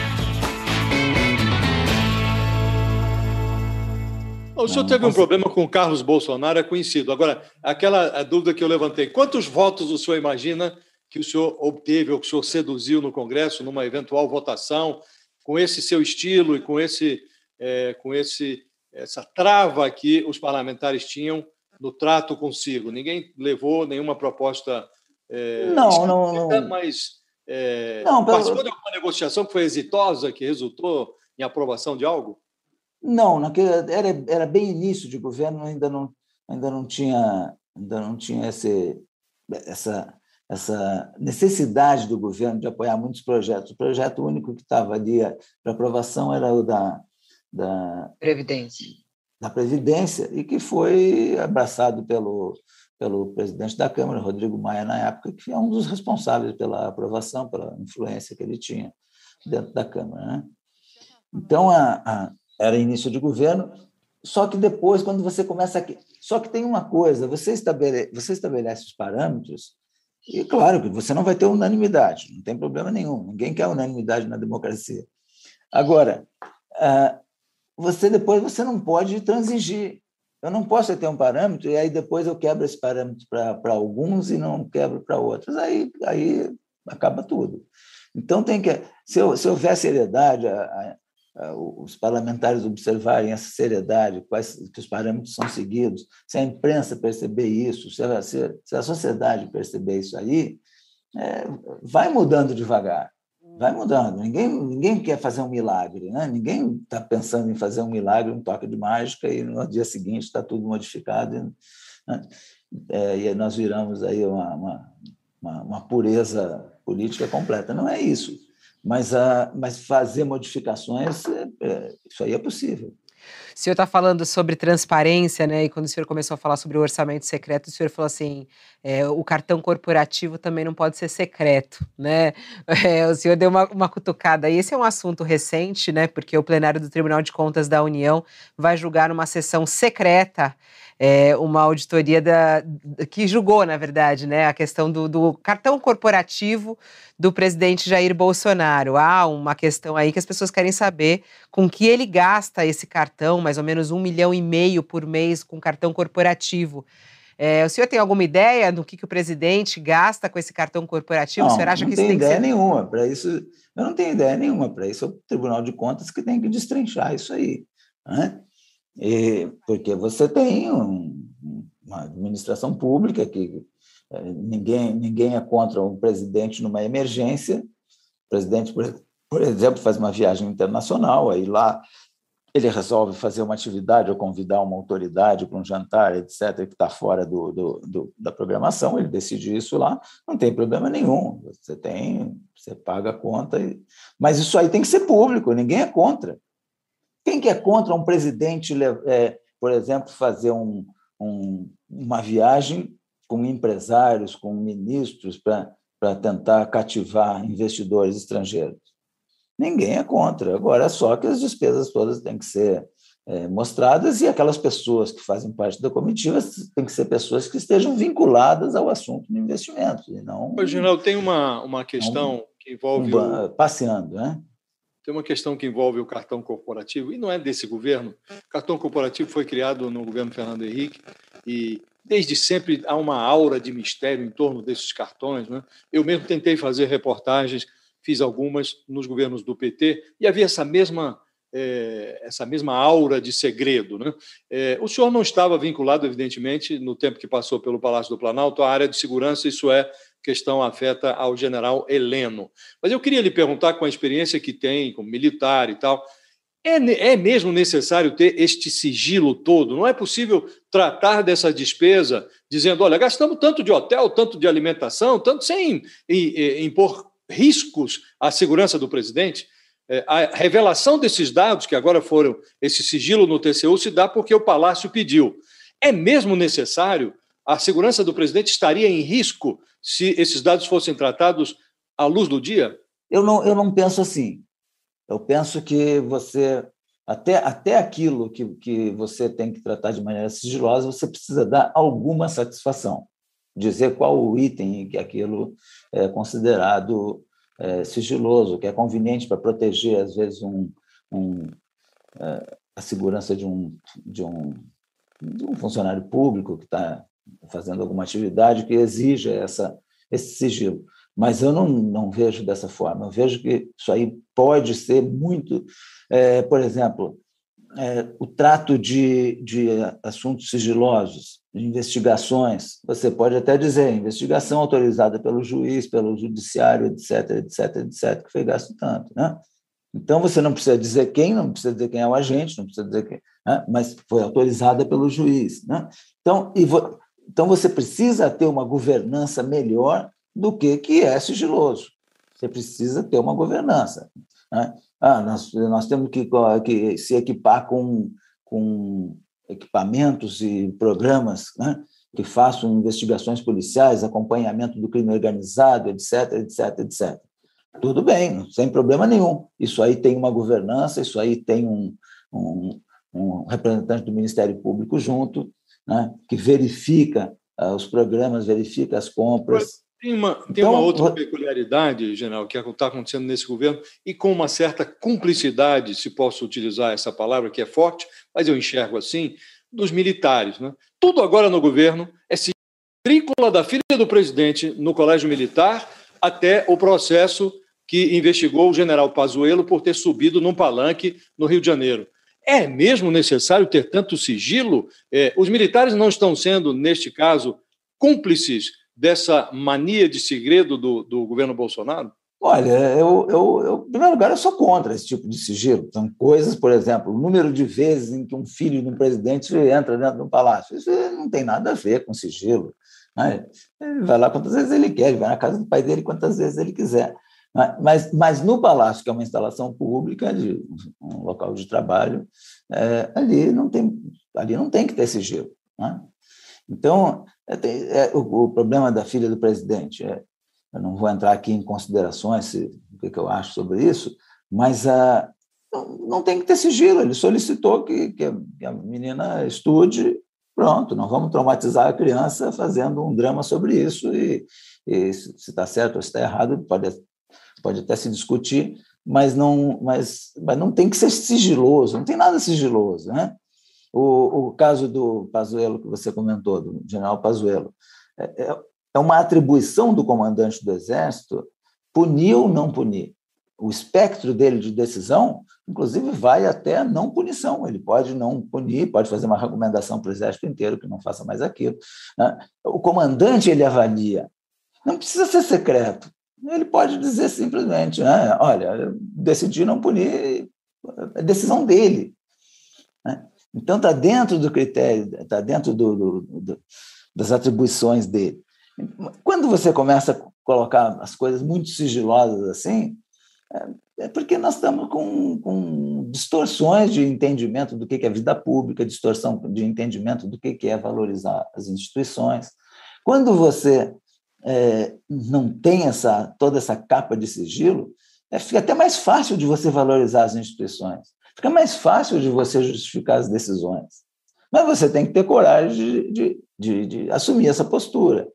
O senhor teve um problema com o Carlos Bolsonaro, é conhecido. Agora, aquela dúvida que eu levantei: quantos votos o senhor imagina que o senhor obteve ou que o senhor seduziu no Congresso numa eventual votação, com esse seu estilo e com esse, é, com esse essa trava que os parlamentares tinham no trato consigo? Ninguém levou nenhuma proposta. É, não, não, não. Mas é, não, participou de alguma negociação que foi exitosa, que resultou em aprovação de algo? Não, naquele, era, era bem início de governo, ainda não, ainda não tinha, ainda não tinha esse, essa, essa necessidade do governo de apoiar muitos projetos. O projeto único que estava ali para aprovação era o da, da Previdência. Da Previdência, e que foi abraçado pelo, pelo presidente da Câmara, Rodrigo Maia, na época, que é um dos responsáveis pela aprovação, pela influência que ele tinha dentro da Câmara. Né? Então, a, a era início de governo, só que depois, quando você começa aqui. Só que tem uma coisa: você estabelece, você estabelece os parâmetros, e claro que você não vai ter unanimidade, não tem problema nenhum, ninguém quer unanimidade na democracia. Agora, ah, você depois você não pode transigir. Eu não posso ter um parâmetro e aí depois eu quebro esse parâmetro para alguns e não quebro para outros. Aí, aí acaba tudo. Então tem que se, se houver seriedade, a, os parlamentares observarem essa seriedade, quais que os parâmetros são seguidos, se a imprensa perceber isso, se a, se a sociedade perceber isso aí, é, vai mudando devagar, vai mudando. Ninguém, ninguém quer fazer um milagre, né? ninguém está pensando em fazer um milagre, um toque de mágica, e no dia seguinte está tudo modificado. Né? É, e nós viramos aí uma, uma, uma pureza política completa. Não é isso mas, a, mas fazer modificações, é, é, isso aí é possível. O senhor está falando sobre transparência, né? E quando o senhor começou a falar sobre o orçamento secreto, o senhor falou assim: é, o cartão corporativo também não pode ser secreto, né? É, o senhor deu uma, uma cutucada. E esse é um assunto recente, né? Porque o plenário do Tribunal de Contas da União vai julgar numa sessão secreta é, uma auditoria da, que julgou, na verdade, né, a questão do, do, cartão corporativo do presidente Jair Bolsonaro. Há uma questão aí que as pessoas querem saber com que ele gasta esse cartão, mais ou menos um milhão e meio por mês com cartão corporativo. É, o senhor tem alguma ideia do que, que o presidente gasta com esse cartão corporativo? Não, o senhor acha que isso tem ideia que ser... nenhuma. Para isso, eu não tenho ideia nenhuma. Para isso, é o Tribunal de Contas que tem que destrinchar isso aí. Né? E, porque você tem um, uma administração pública que é, ninguém, ninguém é contra um presidente numa emergência. O presidente, por, por exemplo, faz uma viagem internacional, aí lá ele resolve fazer uma atividade ou convidar uma autoridade para um jantar, etc., que está fora do, do, do, da programação, ele decide isso lá, não tem problema nenhum. Você tem, você paga a conta, e... mas isso aí tem que ser público, ninguém é contra. Quem que é contra um presidente, é, por exemplo, fazer um, um, uma viagem com empresários, com ministros, para tentar cativar investidores estrangeiros? Ninguém é contra. Agora, é só que as despesas todas têm que ser é, mostradas e aquelas pessoas que fazem parte da comitiva têm que ser pessoas que estejam vinculadas ao assunto de investimentos. E não, tem uma, uma questão um, que envolve. Um, o... Passeando, né? Tem uma questão que envolve o cartão corporativo, e não é desse governo. O cartão corporativo foi criado no governo Fernando Henrique e desde sempre há uma aura de mistério em torno desses cartões. Né? Eu mesmo tentei fazer reportagens, fiz algumas nos governos do PT, e havia essa mesma é, essa mesma aura de segredo. Né? É, o senhor não estava vinculado, evidentemente, no tempo que passou pelo Palácio do Planalto, à área de segurança, isso é questão afeta ao general Heleno. Mas eu queria lhe perguntar, com a experiência que tem como militar e tal, é, é mesmo necessário ter este sigilo todo? Não é possível tratar dessa despesa dizendo, olha, gastamos tanto de hotel, tanto de alimentação, tanto sem impor riscos à segurança do presidente? É, a revelação desses dados, que agora foram esse sigilo no TCU, se dá porque o Palácio pediu. É mesmo necessário? A segurança do presidente estaria em risco se esses dados fossem tratados à luz do dia? Eu não, eu não penso assim. Eu penso que você, até, até aquilo que, que você tem que tratar de maneira sigilosa, você precisa dar alguma satisfação, dizer qual o item que aquilo é considerado é, sigiloso, que é conveniente para proteger, às vezes, um, um é, a segurança de um, de, um, de um funcionário público que está fazendo alguma atividade que exija essa, esse sigilo. Mas eu não, não vejo dessa forma. Eu vejo que isso aí pode ser muito. É, por exemplo, é, o trato de, de assuntos sigilosos, de investigações. Você pode até dizer investigação autorizada pelo juiz, pelo judiciário, etc., etc., etc., que foi gasto tanto. Né? Então, você não precisa dizer quem, não precisa dizer quem é o agente, não precisa dizer quem, né? mas foi autorizada pelo juiz. Né? Então, vo, então, você precisa ter uma governança melhor do que que é sigiloso. Você precisa ter uma governança. Né? Ah, nós, nós temos que, que se equipar com, com equipamentos e programas né? que façam investigações policiais, acompanhamento do crime organizado, etc, etc, etc. Tudo bem, sem problema nenhum. Isso aí tem uma governança, isso aí tem um, um, um representante do Ministério Público junto, né? que verifica uh, os programas, verifica as compras. Tem uma, tem então, uma outra peculiaridade, general, que está acontecendo nesse governo, e com uma certa cumplicidade, se posso utilizar essa palavra, que é forte, mas eu enxergo assim, dos militares. Né? Tudo agora no governo é trícola da filha do presidente no colégio militar até o processo que investigou o general Pazuello por ter subido num palanque no Rio de Janeiro. É mesmo necessário ter tanto sigilo? É, os militares não estão sendo, neste caso, cúmplices dessa mania de segredo do, do governo Bolsonaro? Olha, eu, eu, eu, em primeiro lugar, eu sou contra esse tipo de sigilo. São coisas, por exemplo, o número de vezes em que um filho de um presidente entra dentro de um palácio. Isso não tem nada a ver com sigilo. Né? Ele vai lá quantas vezes ele quer, ele vai na casa do pai dele quantas vezes ele quiser. Né? Mas, mas no palácio, que é uma instalação pública, de um local de trabalho, é, ali, não tem, ali não tem que ter sigilo. Né? Então, é, é, o, o, problema da filha do presidente, é, eu não vou entrar aqui em considerações se, o que, que, eu acho sobre isso, mas a, não, não, tem que ter sigilo. Ele solicitou que, que, a, que a menina estude, pronto, não vamos traumatizar a criança fazendo um drama sobre isso e, e se está certo ou se está errado pode, pode até se discutir, mas não, mas, mas não tem que ser sigiloso, não tem nada sigiloso, né? O, o caso do Pazuello que você comentou, do general Pazuello, é, é, é uma atribuição do comandante do Exército punir ou não punir. O espectro dele de decisão, inclusive, vai até não punição. Ele pode não punir, pode fazer uma recomendação para o Exército inteiro que não faça mais aquilo. Né? O comandante ele avalia. Não precisa ser secreto. Ele pode dizer simplesmente, né? olha, decidi não punir, é decisão dele. Né? Então, está dentro do critério, está dentro do, do, do, das atribuições dele. Quando você começa a colocar as coisas muito sigilosas assim, é, é porque nós estamos com, com, distorções de entendimento do que é vida pública, distorção de entendimento do que é valorizar as instituições. Quando você é, não tem essa, toda essa capa de sigilo, é, fica até mais fácil de você valorizar as instituições fica mais fácil de você justificar as decisões. Mas você tem que ter coragem de, de, de, de assumir essa postura.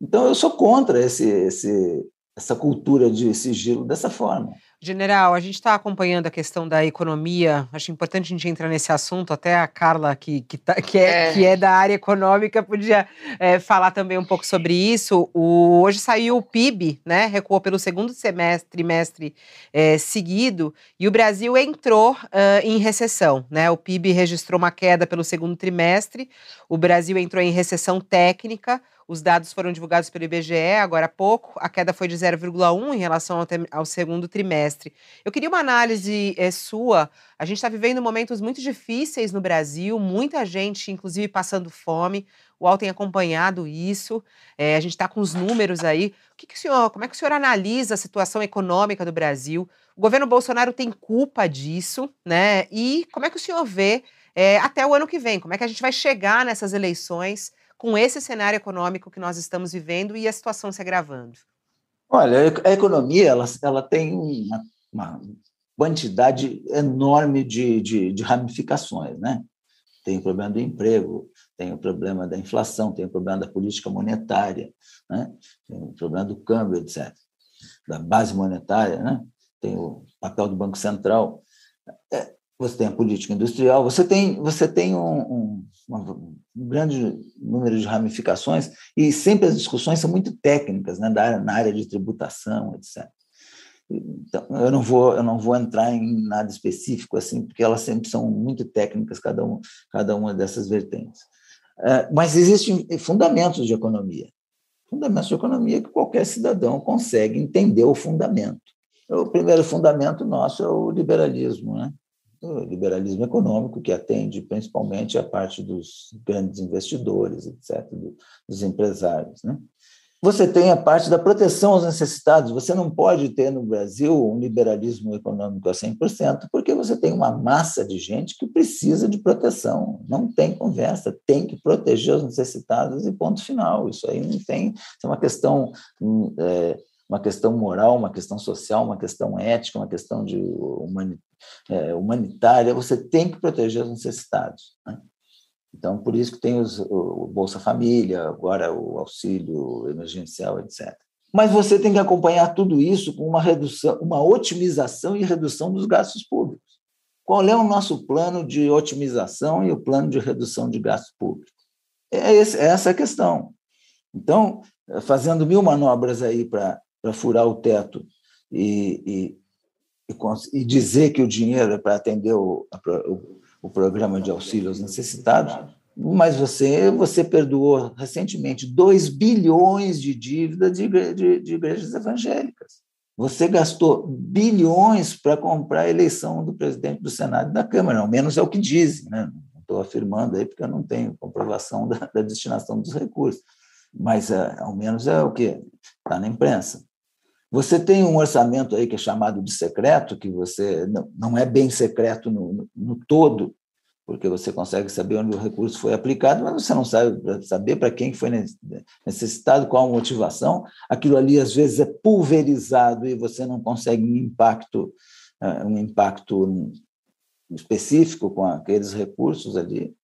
Então, eu sou contra esse, esse, essa cultura de sigilo dessa forma. General, a gente está acompanhando a questão da economia. Acho importante a gente entrar nesse assunto. Até a Carla, que, que, tá, que, é, é. que é da área econômica, podia é, falar também um pouco sobre isso. O, hoje saiu o PIB, né? Recuou pelo segundo semestre, trimestre é, seguido, e o Brasil entrou uh, em recessão. Né? O PIB registrou uma queda pelo segundo trimestre. O Brasil entrou em recessão técnica. Os dados foram divulgados pelo IBGE agora há pouco. A queda foi de 0,1 em relação ao, ao, segundo trimestre. Eu queria uma análise é, sua. A gente está vivendo momentos muito difíceis no Brasil, muita gente, inclusive, passando fome. O UOL tem acompanhado isso. É, a gente está com os números aí. O que, que o senhor, como é que o senhor analisa a situação econômica do Brasil? O governo Bolsonaro tem culpa disso, né? E como é que o senhor vê é, até o ano que vem? Como é que a gente vai chegar nessas eleições? Com esse cenário econômico que nós estamos vivendo e a situação se agravando? Olha, a economia ela, ela tem uma, uma quantidade enorme de, de, de, ramificações, né? Tem o problema do emprego, tem o problema da inflação, tem o problema da política monetária, né? tem o problema do câmbio, etc. Da base monetária, né? tem o papel do Banco Central. É, você tem a política industrial, você tem, você tem um, um, um, grande número de ramificações e sempre as discussões são muito técnicas, né, da, na área de tributação, etc. Então, eu não vou eu não vou entrar em nada específico assim, porque elas sempre são muito técnicas cada um, cada uma dessas vertentes. É, mas existem fundamentos de economia, fundamentos de economia que qualquer cidadão consegue entender o fundamento. O primeiro fundamento nosso é o liberalismo, né? Liberalismo econômico, que atende principalmente a parte dos grandes investidores, etc., dos empresários. Né? Você tem a parte da proteção aos necessitados. Você não pode ter no Brasil um liberalismo econômico a 100%, porque você tem uma massa de gente que precisa de proteção. Não tem conversa, tem que proteger os necessitados e ponto final. Isso aí não tem. Isso é uma questão. É, uma questão moral, uma questão social, uma questão ética, uma questão de é, humanitária, você tem que proteger os necessitados. Né? Então, por isso que tem os, o Bolsa Família, agora o auxílio emergencial, etc. Mas você tem que acompanhar tudo isso com uma redução, uma otimização e redução dos gastos públicos. Qual é o nosso plano de otimização e o plano de redução de gastos públicos? É, é essa a questão. Então, fazendo mil manobras aí para furar o teto e, e, e, dizer que o dinheiro é para atender o, o, o, programa de auxílio aos necessitados, mas você, você perdoou recentemente 2 bilhões de dívida de, de, de igrejas evangélicas. Você gastou bilhões para comprar a eleição do presidente do Senado e da Câmara, ao menos é o que dizem, né? não estou afirmando aí porque eu não tenho comprovação da, da destinação dos recursos, mas é, ao menos é o que está na imprensa. Você tem um orçamento aí que é chamado de secreto, que você não, não é bem secreto no, no, no todo, porque você consegue saber onde o recurso foi aplicado, mas você não sabe saber para quem foi necessitado, qual a motivação. Aquilo ali às vezes é pulverizado e você não consegue um impacto, é, um impacto específico com aqueles recursos ali.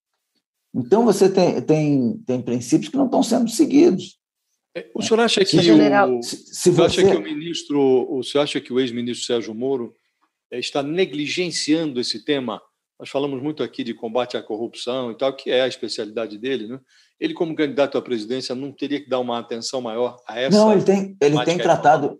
Então você tem, tem, tem princípios que não estão sendo seguidos. É, o senhor acha que, general, o, se, você... acha que o ministro, o senhor acha que o ex-ministro Sérgio Moro é, está negligenciando esse tema? Nós falamos muito aqui de combate à corrupção e tal, que é a especialidade dele, né? Ele, como candidato à presidência, não teria que dar uma atenção maior a essa? Não, ele tem, ele tem tratado.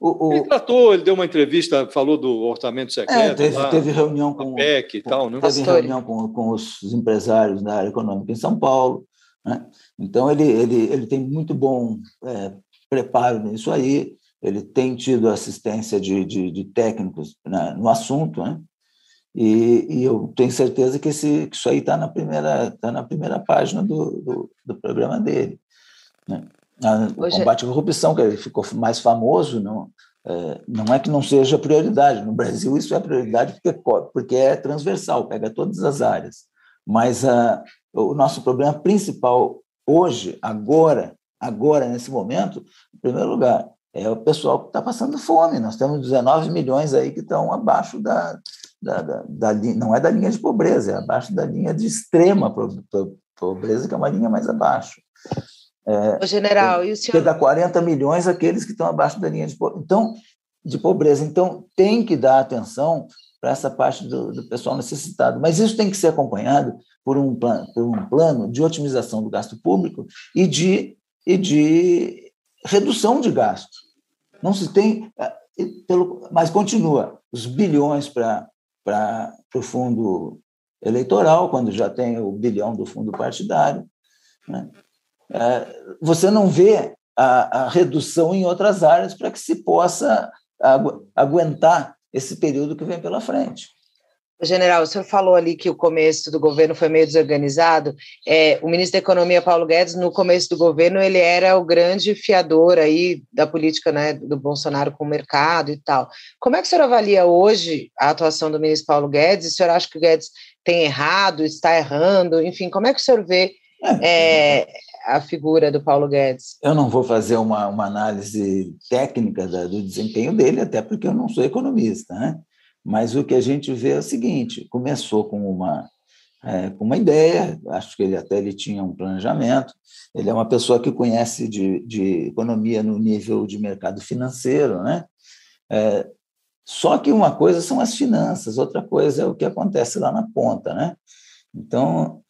O, o... Ele tratou, ele deu uma entrevista, falou do orçamento secreto. É, teve, lá, teve reunião com. PEC e tal, né? Teve reunião com, com os empresários da área econômica em São Paulo. Né? Então, ele, ele, ele tem muito bom é, preparo nisso aí, ele tem tido assistência de, de, de técnicos né, no assunto, né? E, e, eu tenho certeza que, esse, que isso aí está na, primeira, tá na primeira página do, do, do programa dele. Né? O combate à corrupção, que ele ficou mais famoso, não, é, não é que não seja prioridade. No Brasil, isso é prioridade porque, porque é transversal, pega todas as áreas. Mas a, o nosso problema principal hoje, agora, agora, nesse momento, em primeiro lugar, é o pessoal que está passando fome. Nós temos 19 milhões aí que estão abaixo da, da, da, da, não é da linha de pobreza, é abaixo da linha de extrema pobreza, que é uma linha mais abaixo. É, o general, e o senhor... Dá 40 milhões aqueles que estão abaixo da linha de pobreza. Então, de pobreza. Então, tem que dar atenção para essa parte do, do, pessoal necessitado. Mas isso tem que ser acompanhado por um, plano, por um plano de otimização do gasto público e de, e de redução de gasto. Não se tem. É, pelo, mas continua os bilhões para o fundo eleitoral, quando já tem o bilhão do fundo partidário. Né? É, você não vê a, a redução em outras áreas para que se possa agu aguentar esse período que vem pela frente. General, o senhor falou ali que o começo do governo foi meio desorganizado. É, o ministro da Economia, Paulo Guedes, no começo do governo, ele era o grande fiador aí da política né, do Bolsonaro com o mercado e tal. Como é que o senhor avalia hoje a atuação do ministro Paulo Guedes? O senhor acha que o Guedes tem errado, está errando? Enfim, como é que o senhor vê é, é a figura do Paulo Guedes? Eu não vou fazer uma, uma análise técnica da, do desempenho dele, até porque eu não sou economista, né? Mas o que a gente vê é o seguinte: começou com uma, é, com uma ideia, acho que ele até ele tinha um planejamento. Ele é uma pessoa que conhece de, de economia no nível de mercado financeiro, né? É, só que uma coisa são as finanças, outra coisa é o que acontece lá na ponta, né? Então,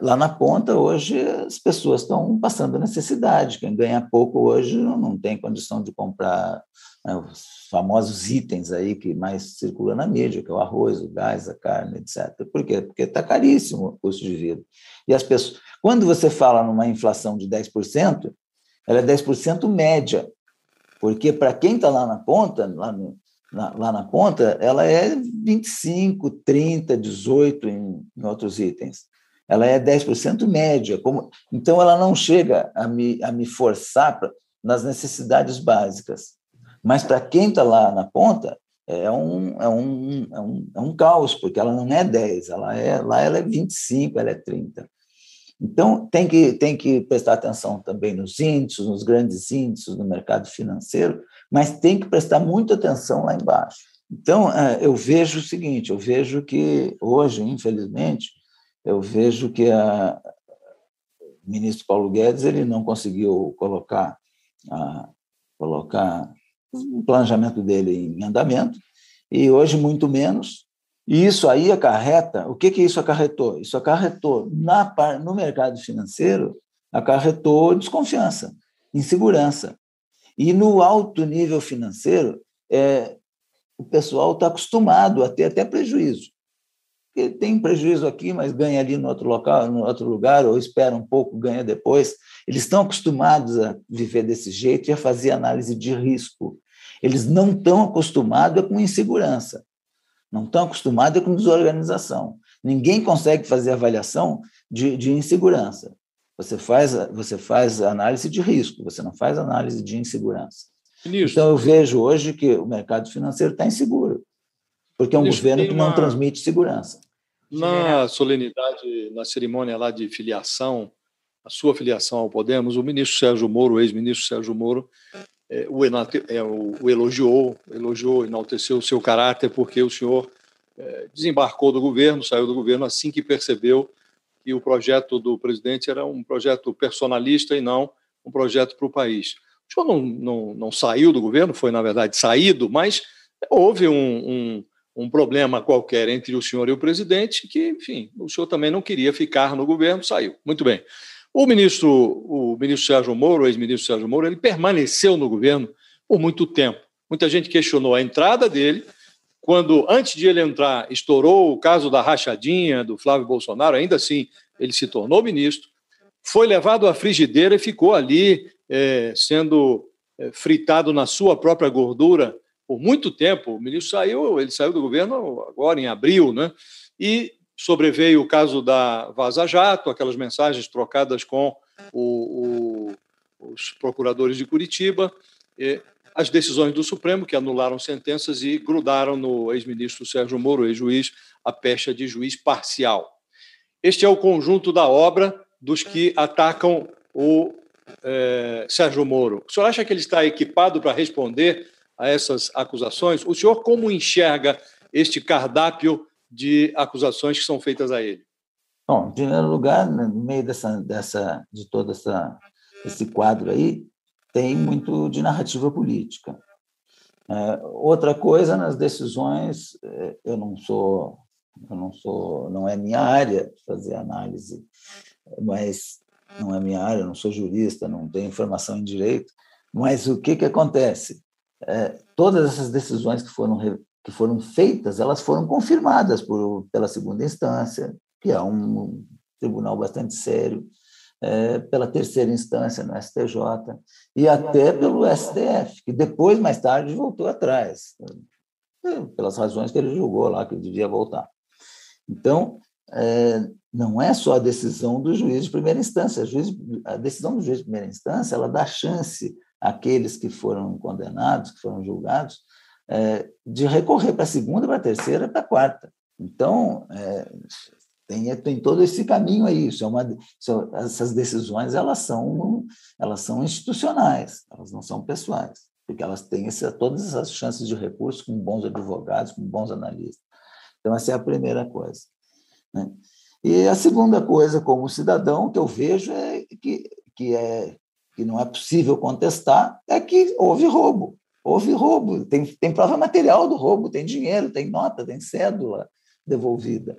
lá na ponta, hoje, as pessoas estão passando necessidade. Quem ganha pouco hoje não tem condição de comprar né, os famosos itens aí que mais circulam na mídia, que é o arroz, o gás, a carne, etc. Por quê? Porque está caríssimo o custo de vida. E as pessoas, quando você fala numa inflação de 10%, ela é 10% média, porque para quem está lá na ponta, lá, no, na, lá na ponta, ela é 25, 30, 18 em, em outros itens. Ela é 10% média. Como, então, ela não chega a me, a me forçar pra, nas necessidades básicas. Mas para quem está lá na ponta, é um, é, um, é, um, é um caos, porque ela não é 10, ela é, lá ela é 25, ela é 30. Então, tem que, tem que prestar atenção também nos índices, nos grandes índices no mercado financeiro, mas tem que prestar muita atenção lá embaixo. Então, é, eu vejo o seguinte: eu vejo que hoje, infelizmente, eu vejo que a, o ministro Paulo Guedes ele não conseguiu colocar, a, colocar o planejamento dele em andamento, e hoje muito menos. E isso aí acarreta, o que, que isso acarretou? Isso acarretou na, no mercado financeiro, acarretou desconfiança, insegurança. E no alto nível financeiro, é, o pessoal está acostumado a ter até prejuízo. Porque tem prejuízo aqui, mas ganha ali no outro local, no outro lugar, ou espera um pouco, ganha depois. Eles estão acostumados a viver desse jeito e a fazer análise de risco. Eles não estão acostumados com insegurança, não estão acostumados com desorganização. Ninguém consegue fazer avaliação de, de insegurança. Você faz, você faz análise de risco, você não faz análise de insegurança. Ministro. Então, eu vejo hoje que o mercado financeiro está inseguro, porque é um Ministro, governo que não transmite segurança. Na solenidade, na cerimônia lá de filiação, a sua filiação ao Podemos, o ministro Sérgio Moro, o ex-ministro Sérgio Moro, é, o, é, o, o, elogiou, elogiou, enalteceu o seu caráter, porque o senhor é, desembarcou do governo, saiu do governo assim que percebeu que o projeto do presidente era um projeto personalista e não um projeto para o país. O senhor não, não, não saiu do governo, foi, na verdade, saído, mas houve um, um, um problema qualquer entre o senhor e o presidente, que, enfim, o senhor também não queria ficar no governo, saiu. Muito bem. O ministro, o ministro Sérgio Moro, o ex-ministro Sérgio Moro, ele permaneceu no governo por muito tempo. Muita gente questionou a entrada dele, quando, antes de ele entrar, estourou o caso da rachadinha do Flávio Bolsonaro, ainda assim, ele se tornou ministro, foi levado à frigideira e ficou ali é, sendo é, fritado na sua própria gordura por muito tempo. O ministro saiu, ele saiu do governo agora em abril, né? E sobreveio o caso da Vaza Jato, aquelas mensagens trocadas com o, o, os procuradores de Curitiba, as decisões do Supremo, que anularam sentenças e grudaram no ex-ministro Sérgio Moro, ex-juiz, a pecha de juiz parcial. Este é o conjunto da obra dos que atacam o é, Sérgio Moro. O senhor acha que ele está equipado para responder a essas acusações? O senhor como enxerga este cardápio de acusações que são feitas a ele? Bom, em primeiro lugar, no meio dessa, dessa, de toda essa esse quadro aí tem muito de narrativa política. É, outra coisa nas decisões, é, eu não sou, eu não sou, não é minha área fazer análise, mas não é minha área, eu não sou jurista, não tenho formação em direito, mas o que que acontece? É, todas essas decisões que foram que foram feitas, elas foram confirmadas por, pela segunda instância, que é um tribunal bastante sério, é, pela terceira instância no STJ e até pelo STF, que depois, mais tarde, voltou atrás, é, pelas razões que ele julgou lá que devia voltar. Então, é, não é só a decisão do juiz de primeira instância. A, juiz, a decisão do juiz de primeira instância ela dá chance àqueles que foram condenados, que foram julgados, é, de recorrer para a segunda, para a terceira, para a quarta. Então, é, tem, tem todo esse caminho aí. Isso é uma, isso, essas decisões elas são, elas são institucionais, elas não são pessoais, porque elas têm esse, todas essas chances de recurso com bons advogados, com bons analistas. Então, essa é a primeira coisa. Né? E a segunda coisa, como cidadão, que eu vejo é que, que, é, que não é possível contestar é que houve roubo. Houve roubo, tem, tem prova material do roubo, tem dinheiro, tem nota, tem cédula devolvida.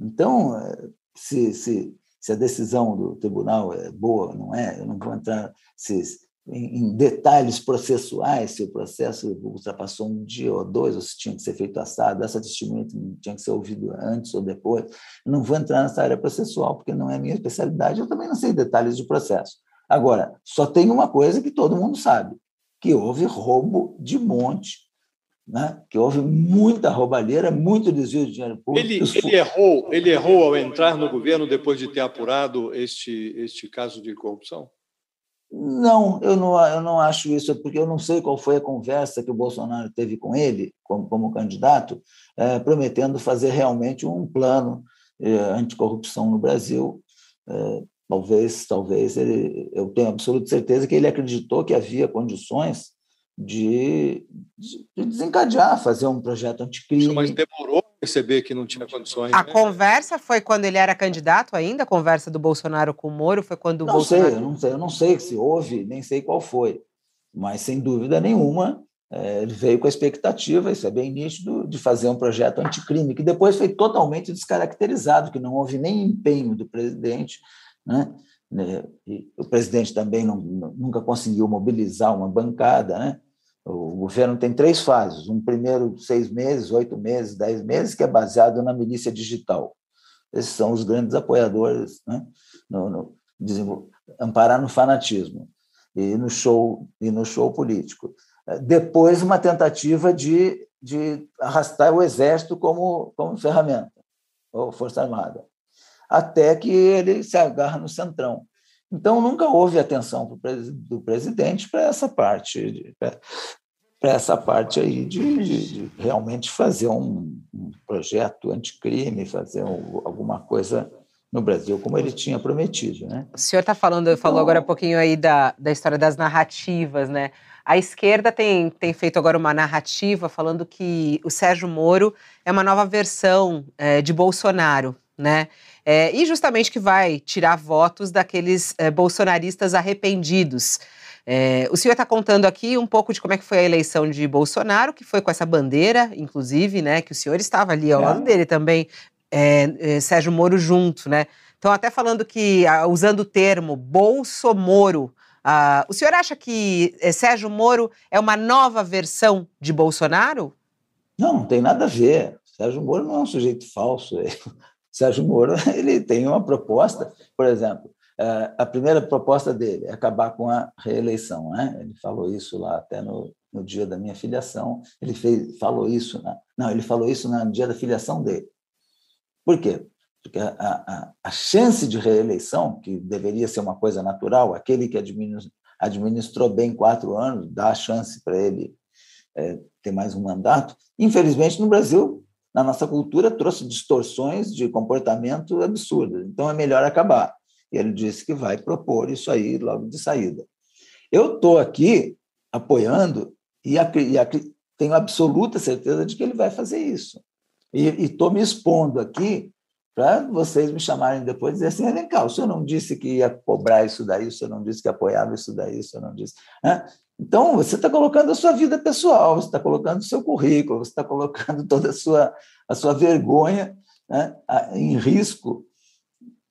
Então, eh, se, se, se a decisão do tribunal é boa, não é, eu não vou entrar se, em, detalhes processuais, se o processo ultrapassou um dia ou dois, ou se tinha que ser feito assado, essa testemunha tinha que ser ouvido antes ou depois. Eu não vou entrar nessa área processual, porque não é minha especialidade, eu também não sei detalhes de processo. Agora, só tem uma coisa que todo mundo sabe, que houve roubo de monte né? que houve muita roubalheira, muito desvio de dinheiro público. Ele, ele, errou, ele errou ao entrar no governo depois de ter apurado este, este caso de corrupção? Não, eu não, eu não acho isso, porque eu não sei qual foi a conversa que o Bolsonaro teve com ele, como, como candidato, é, prometendo fazer realmente um plano é, anticorrupção no Brasil. É, talvez, talvez ele, eu tenho absoluta certeza que ele acreditou que havia condições de, de desencadear, fazer um projeto anticrime. Mas demorou a perceber que não tinha condições. A né? conversa foi quando ele era candidato ainda? A conversa do Bolsonaro com o Moro foi quando não o Bolsonaro... Sei, eu não sei, eu não sei se houve, nem sei qual foi. Mas, sem dúvida nenhuma, é, ele veio com a expectativa, isso é bem nítido, de fazer um projeto anticrime, que depois foi totalmente descaracterizado, que não houve nem empenho do presidente, né? o presidente também não, nunca conseguiu mobilizar uma bancada, né? O governo tem três fases: um primeiro seis meses, oito meses, dez meses, que é baseado na milícia digital. Esses são os grandes apoiadores, né? no, no, amparar no fanatismo e no show e no show político. Depois, uma tentativa de, de arrastar o exército como, como ferramenta, ou força armada, até que ele se agarra no centrão. Então, nunca houve atenção do presidente para essa parte, para essa parte aí de, de, de realmente fazer um, um, projeto anticrime, fazer um, alguma coisa no Brasil, como ele tinha prometido. Né? O senhor está falando, então, falou agora um pouquinho aí da, da história das narrativas, né? A esquerda tem, tem feito agora uma narrativa falando que o Sérgio Moro é uma nova versão é, de Bolsonaro, né? É, e justamente que vai tirar votos daqueles é, bolsonaristas arrependidos. É, o senhor está contando aqui um pouco de como é que foi a eleição de Bolsonaro, que foi com essa bandeira, inclusive, né? Que o senhor estava ali ao lado dele também, é, é, Sérgio Moro junto, né? Então, até falando que, usando o termo Bolsomoro, uh, o senhor acha que é, Sérgio Moro é uma nova versão de Bolsonaro? Não, não tem nada a ver. Sérgio Moro não é um sujeito falso. Sérgio Moro ele tem uma proposta, por exemplo, é, a primeira proposta dele é acabar com a reeleição. Né? Ele falou isso lá até no, no dia da minha filiação. Ele fez, falou isso, na, não, ele falou isso no dia da filiação dele. Por quê? Porque a, a, a chance de reeleição, que deveria ser uma coisa natural, aquele que administrou bem quatro anos, dá a chance para ele é, ter mais um mandato. Infelizmente, no Brasil, na nossa cultura, trouxe distorções de comportamento absurdas. Então, é melhor acabar. E ele disse que vai propor isso aí logo de saída. Eu estou aqui apoiando e, tenho absoluta certeza de que ele vai fazer isso. E estou me expondo aqui para vocês me chamarem depois e dizer assim, vem cá, o senhor não disse que ia cobrar isso daí, o senhor não disse que apoiava isso daí, o senhor não disse... Né? Então, você está colocando a sua vida pessoal, você está colocando o seu currículo, você está colocando toda a sua, a sua vergonha né, em risco,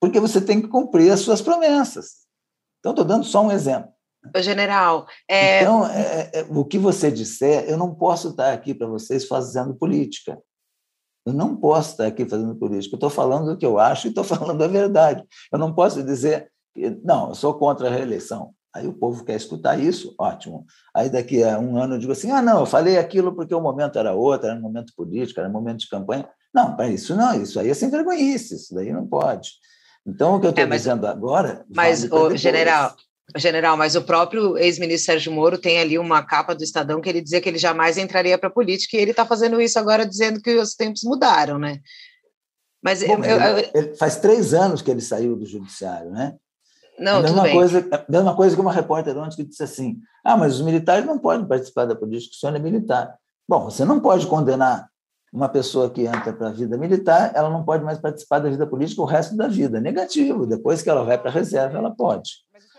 porque você tem que cumprir as suas promessas. Então, estou dando só um exemplo. General, é... então é, é, é, o que você disser, eu não posso estar aqui para vocês fazendo política. Eu não posso estar aqui fazendo política. Eu estou falando o que eu acho e estou falando a verdade. Eu não posso dizer que, não, eu sou contra a reeleição. Aí o povo quer escutar isso, ótimo. Aí daqui a um ano eu digo assim: ah, não, eu falei aquilo porque o momento era outro, era um momento político, era um momento de campanha. Não, para isso não, isso aí é sem vergonhice, isso daí não pode. Então, o que eu estou é, dizendo agora. Mas, o general, General, mas o próprio ex-ministro Sérgio Moro tem ali uma capa do Estadão que ele dizia que ele jamais entraria para a política e ele está fazendo isso agora dizendo que os tempos mudaram, né? Mas, Bom, eu, ele, ele, faz três anos que ele saiu do judiciário, né? Não, a mesma coisa, a mesma coisa que uma repórter ontem que disse assim: ah, mas os militares não podem participar da política, o senhor é militar. Bom, você não pode condenar uma pessoa que entra para a vida militar, ela não pode mais participar da vida política o resto da vida. Negativo. Depois que ela vai para a reserva, ela pode.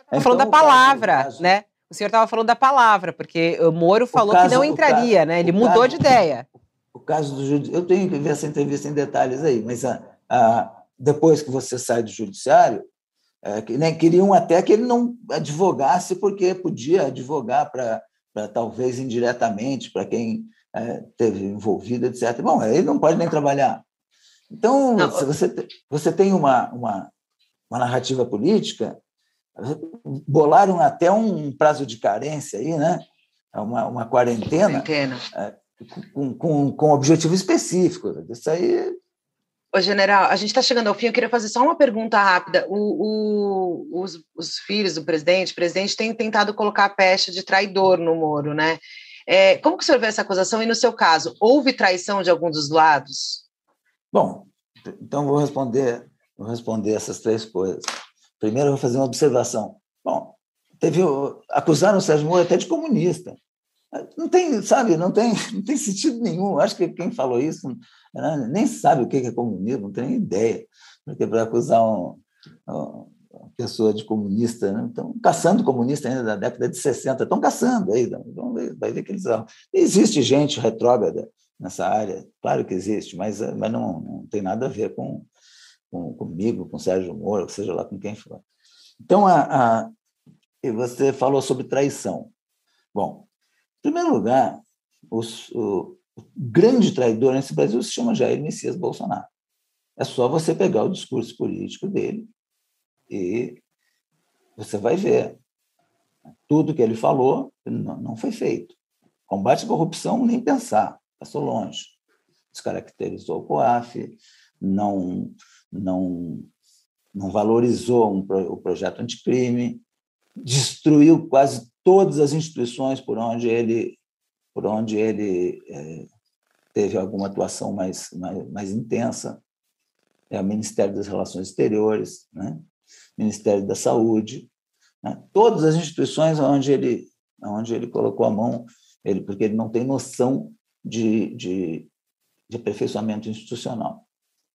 Então, falando da palavra, caso, né? O senhor estava falando da palavra, porque o Moro falou caso, que não entraria, caso, né? Ele mudou caso, de ideia. O caso do judiciário, eu tenho que ver essa entrevista em detalhes aí, mas a, a, depois que você sai do judiciário, é, que, queriam até que ele não advogasse, porque podia advogar para talvez indiretamente, para quem é, teve envolvido, etc. Bom, ele não pode nem trabalhar. Então, não. você, você tem uma, uma, uma narrativa política bolaram até um prazo de carência aí, né? Uma, uma quarentena, quarentena. É, com, com, com objetivo específico. Isso aí. Ô, general, a gente está chegando ao fim. Eu queria fazer só uma pergunta rápida. O, o, os, os, filhos do presidente, o presidente tem tentado colocar a peste de traidor no Moro, né? É, como que o senhor vê essa acusação? E no seu caso, houve traição de algum dos lados? Bom, então vou responder, vou responder essas três coisas. Primeiro, eu vou fazer uma observação. Bom, teve, acusaram o Sérgio Moro até de comunista. Não tem, sabe, não tem, não tem sentido nenhum. Acho que quem falou isso né, nem sabe o que é comunismo, não tem nem ideia. Porque para acusar um, uma pessoa de comunista, né? estão caçando comunista ainda da década de 60, estão caçando aí, vamos ver, vai ver que eles são. Existe gente retrógrada nessa área, claro que existe, mas, mas não, não tem nada a ver com, com, comigo, com Sérgio Moro, seja lá com quem for. Então, a, a, você falou sobre traição. Bom, em primeiro lugar, os, o, o grande traidor nesse Brasil se chama Jair Messias Bolsonaro. É só você pegar o discurso político dele e você vai ver. Tudo que ele falou não, foi feito. Combate à corrupção, nem pensar, passou longe. Descaracterizou o COAF, não não, não valorizou um, o projeto anticrime, destruiu quase todas as instituições por onde ele, por onde ele é, teve alguma atuação mais, mais, mais intensa. É o Ministério das Relações Exteriores, né? Ministério da Saúde, né? todas as instituições onde ele, onde ele colocou a mão, ele, porque ele não tem noção de, de, de aperfeiçoamento institucional.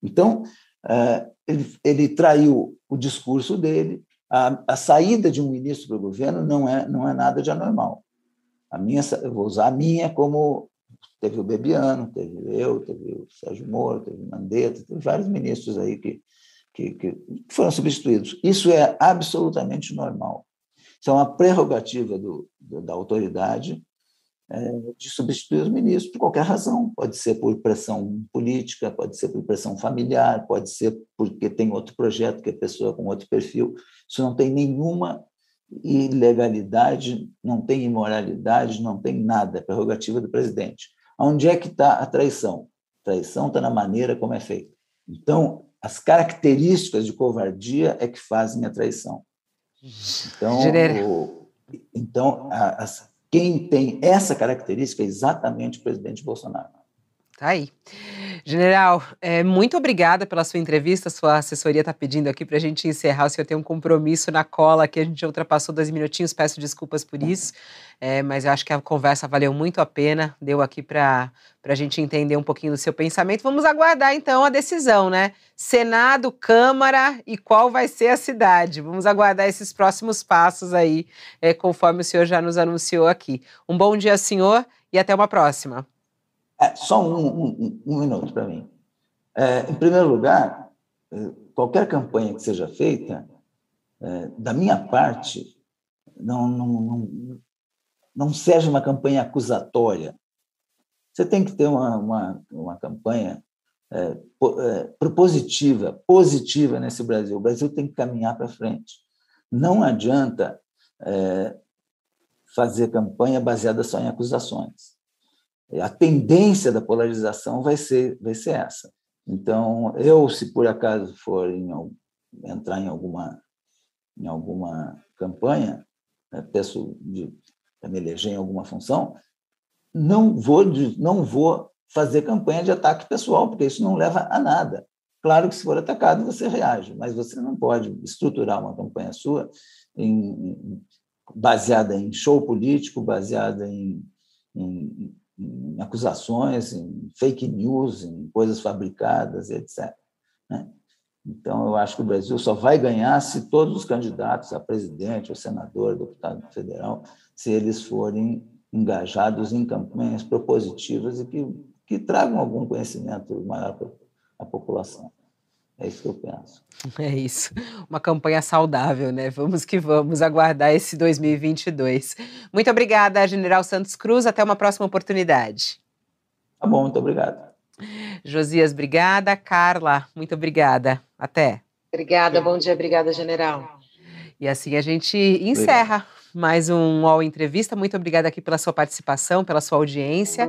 Então, é, ele, ele traiu o discurso dele. A, a saída de um ministro do governo não é, não é nada de anormal. A minha, eu vou usar a minha como teve o Bebiano, teve eu, teve o Sérgio Moro, teve o Mandetta, teve vários ministros aí que, que, que foram substituídos. Isso é absolutamente normal. Isso é uma prerrogativa do, da autoridade de substituir os ministros por qualquer razão. Pode ser por pressão política, pode ser por pressão familiar, pode ser porque tem outro projeto, que é pessoa com outro perfil. Isso não tem nenhuma ilegalidade, não tem imoralidade, não tem nada, é prerrogativa do presidente. Onde é que está a traição? A traição está na maneira como é feita. Então, as características de covardia é que fazem a traição. Então, o, então as, quem tem essa característica é exatamente o presidente Bolsonaro. Tá aí. General, é, muito obrigada pela sua entrevista. Sua assessoria está pedindo aqui para a gente encerrar. O senhor tem um compromisso na cola que a gente ultrapassou dois minutinhos. Peço desculpas por isso, é, mas eu acho que a conversa valeu muito a pena. Deu aqui para a gente entender um pouquinho do seu pensamento. Vamos aguardar então a decisão, né? Senado, Câmara e qual vai ser a cidade. Vamos aguardar esses próximos passos aí, é, conforme o senhor já nos anunciou aqui. Um bom dia, senhor, e até uma próxima. É, só um, um, um minuto para mim. É, em primeiro lugar, é, qualquer campanha que seja feita, é, da minha parte, não, não, não, não seja uma campanha acusatória. Você tem que ter uma, uma, uma campanha é, é, propositiva, positiva nesse Brasil. O Brasil tem que caminhar para frente. Não adianta fazer campanha baseada só em acusações a tendência da polarização vai ser, vai ser essa. Então, eu, se por acaso for em, entrar em alguma, em alguma campanha, né, peço para me eleger em alguma função, não vou, não vou fazer campanha de ataque pessoal, porque isso não leva a nada. Claro que se for atacado, você reage, mas você não pode estruturar uma campanha sua em, baseada em show político, baseada em, em em acusações, em fake news, em coisas fabricadas, etc. Né? Então, eu acho que o Brasil só vai ganhar se todos os candidatos a presidente, ou senador, deputado federal, se eles forem engajados em campanhas propositivas e que, que tragam algum conhecimento maior para a população. É isso que eu penso. É isso. Uma campanha saudável, né? Vamos que vamos aguardar esse 2022. Muito obrigada, General Santos Cruz. Até uma próxima oportunidade. Tá bom, muito obrigado. Josias, obrigada. Carla, muito obrigada. Até. Obrigada, bom dia, obrigada, General. E assim a gente encerra obrigado. mais um UOL Entrevista. Muito obrigada aqui pela sua participação, pela sua audiência.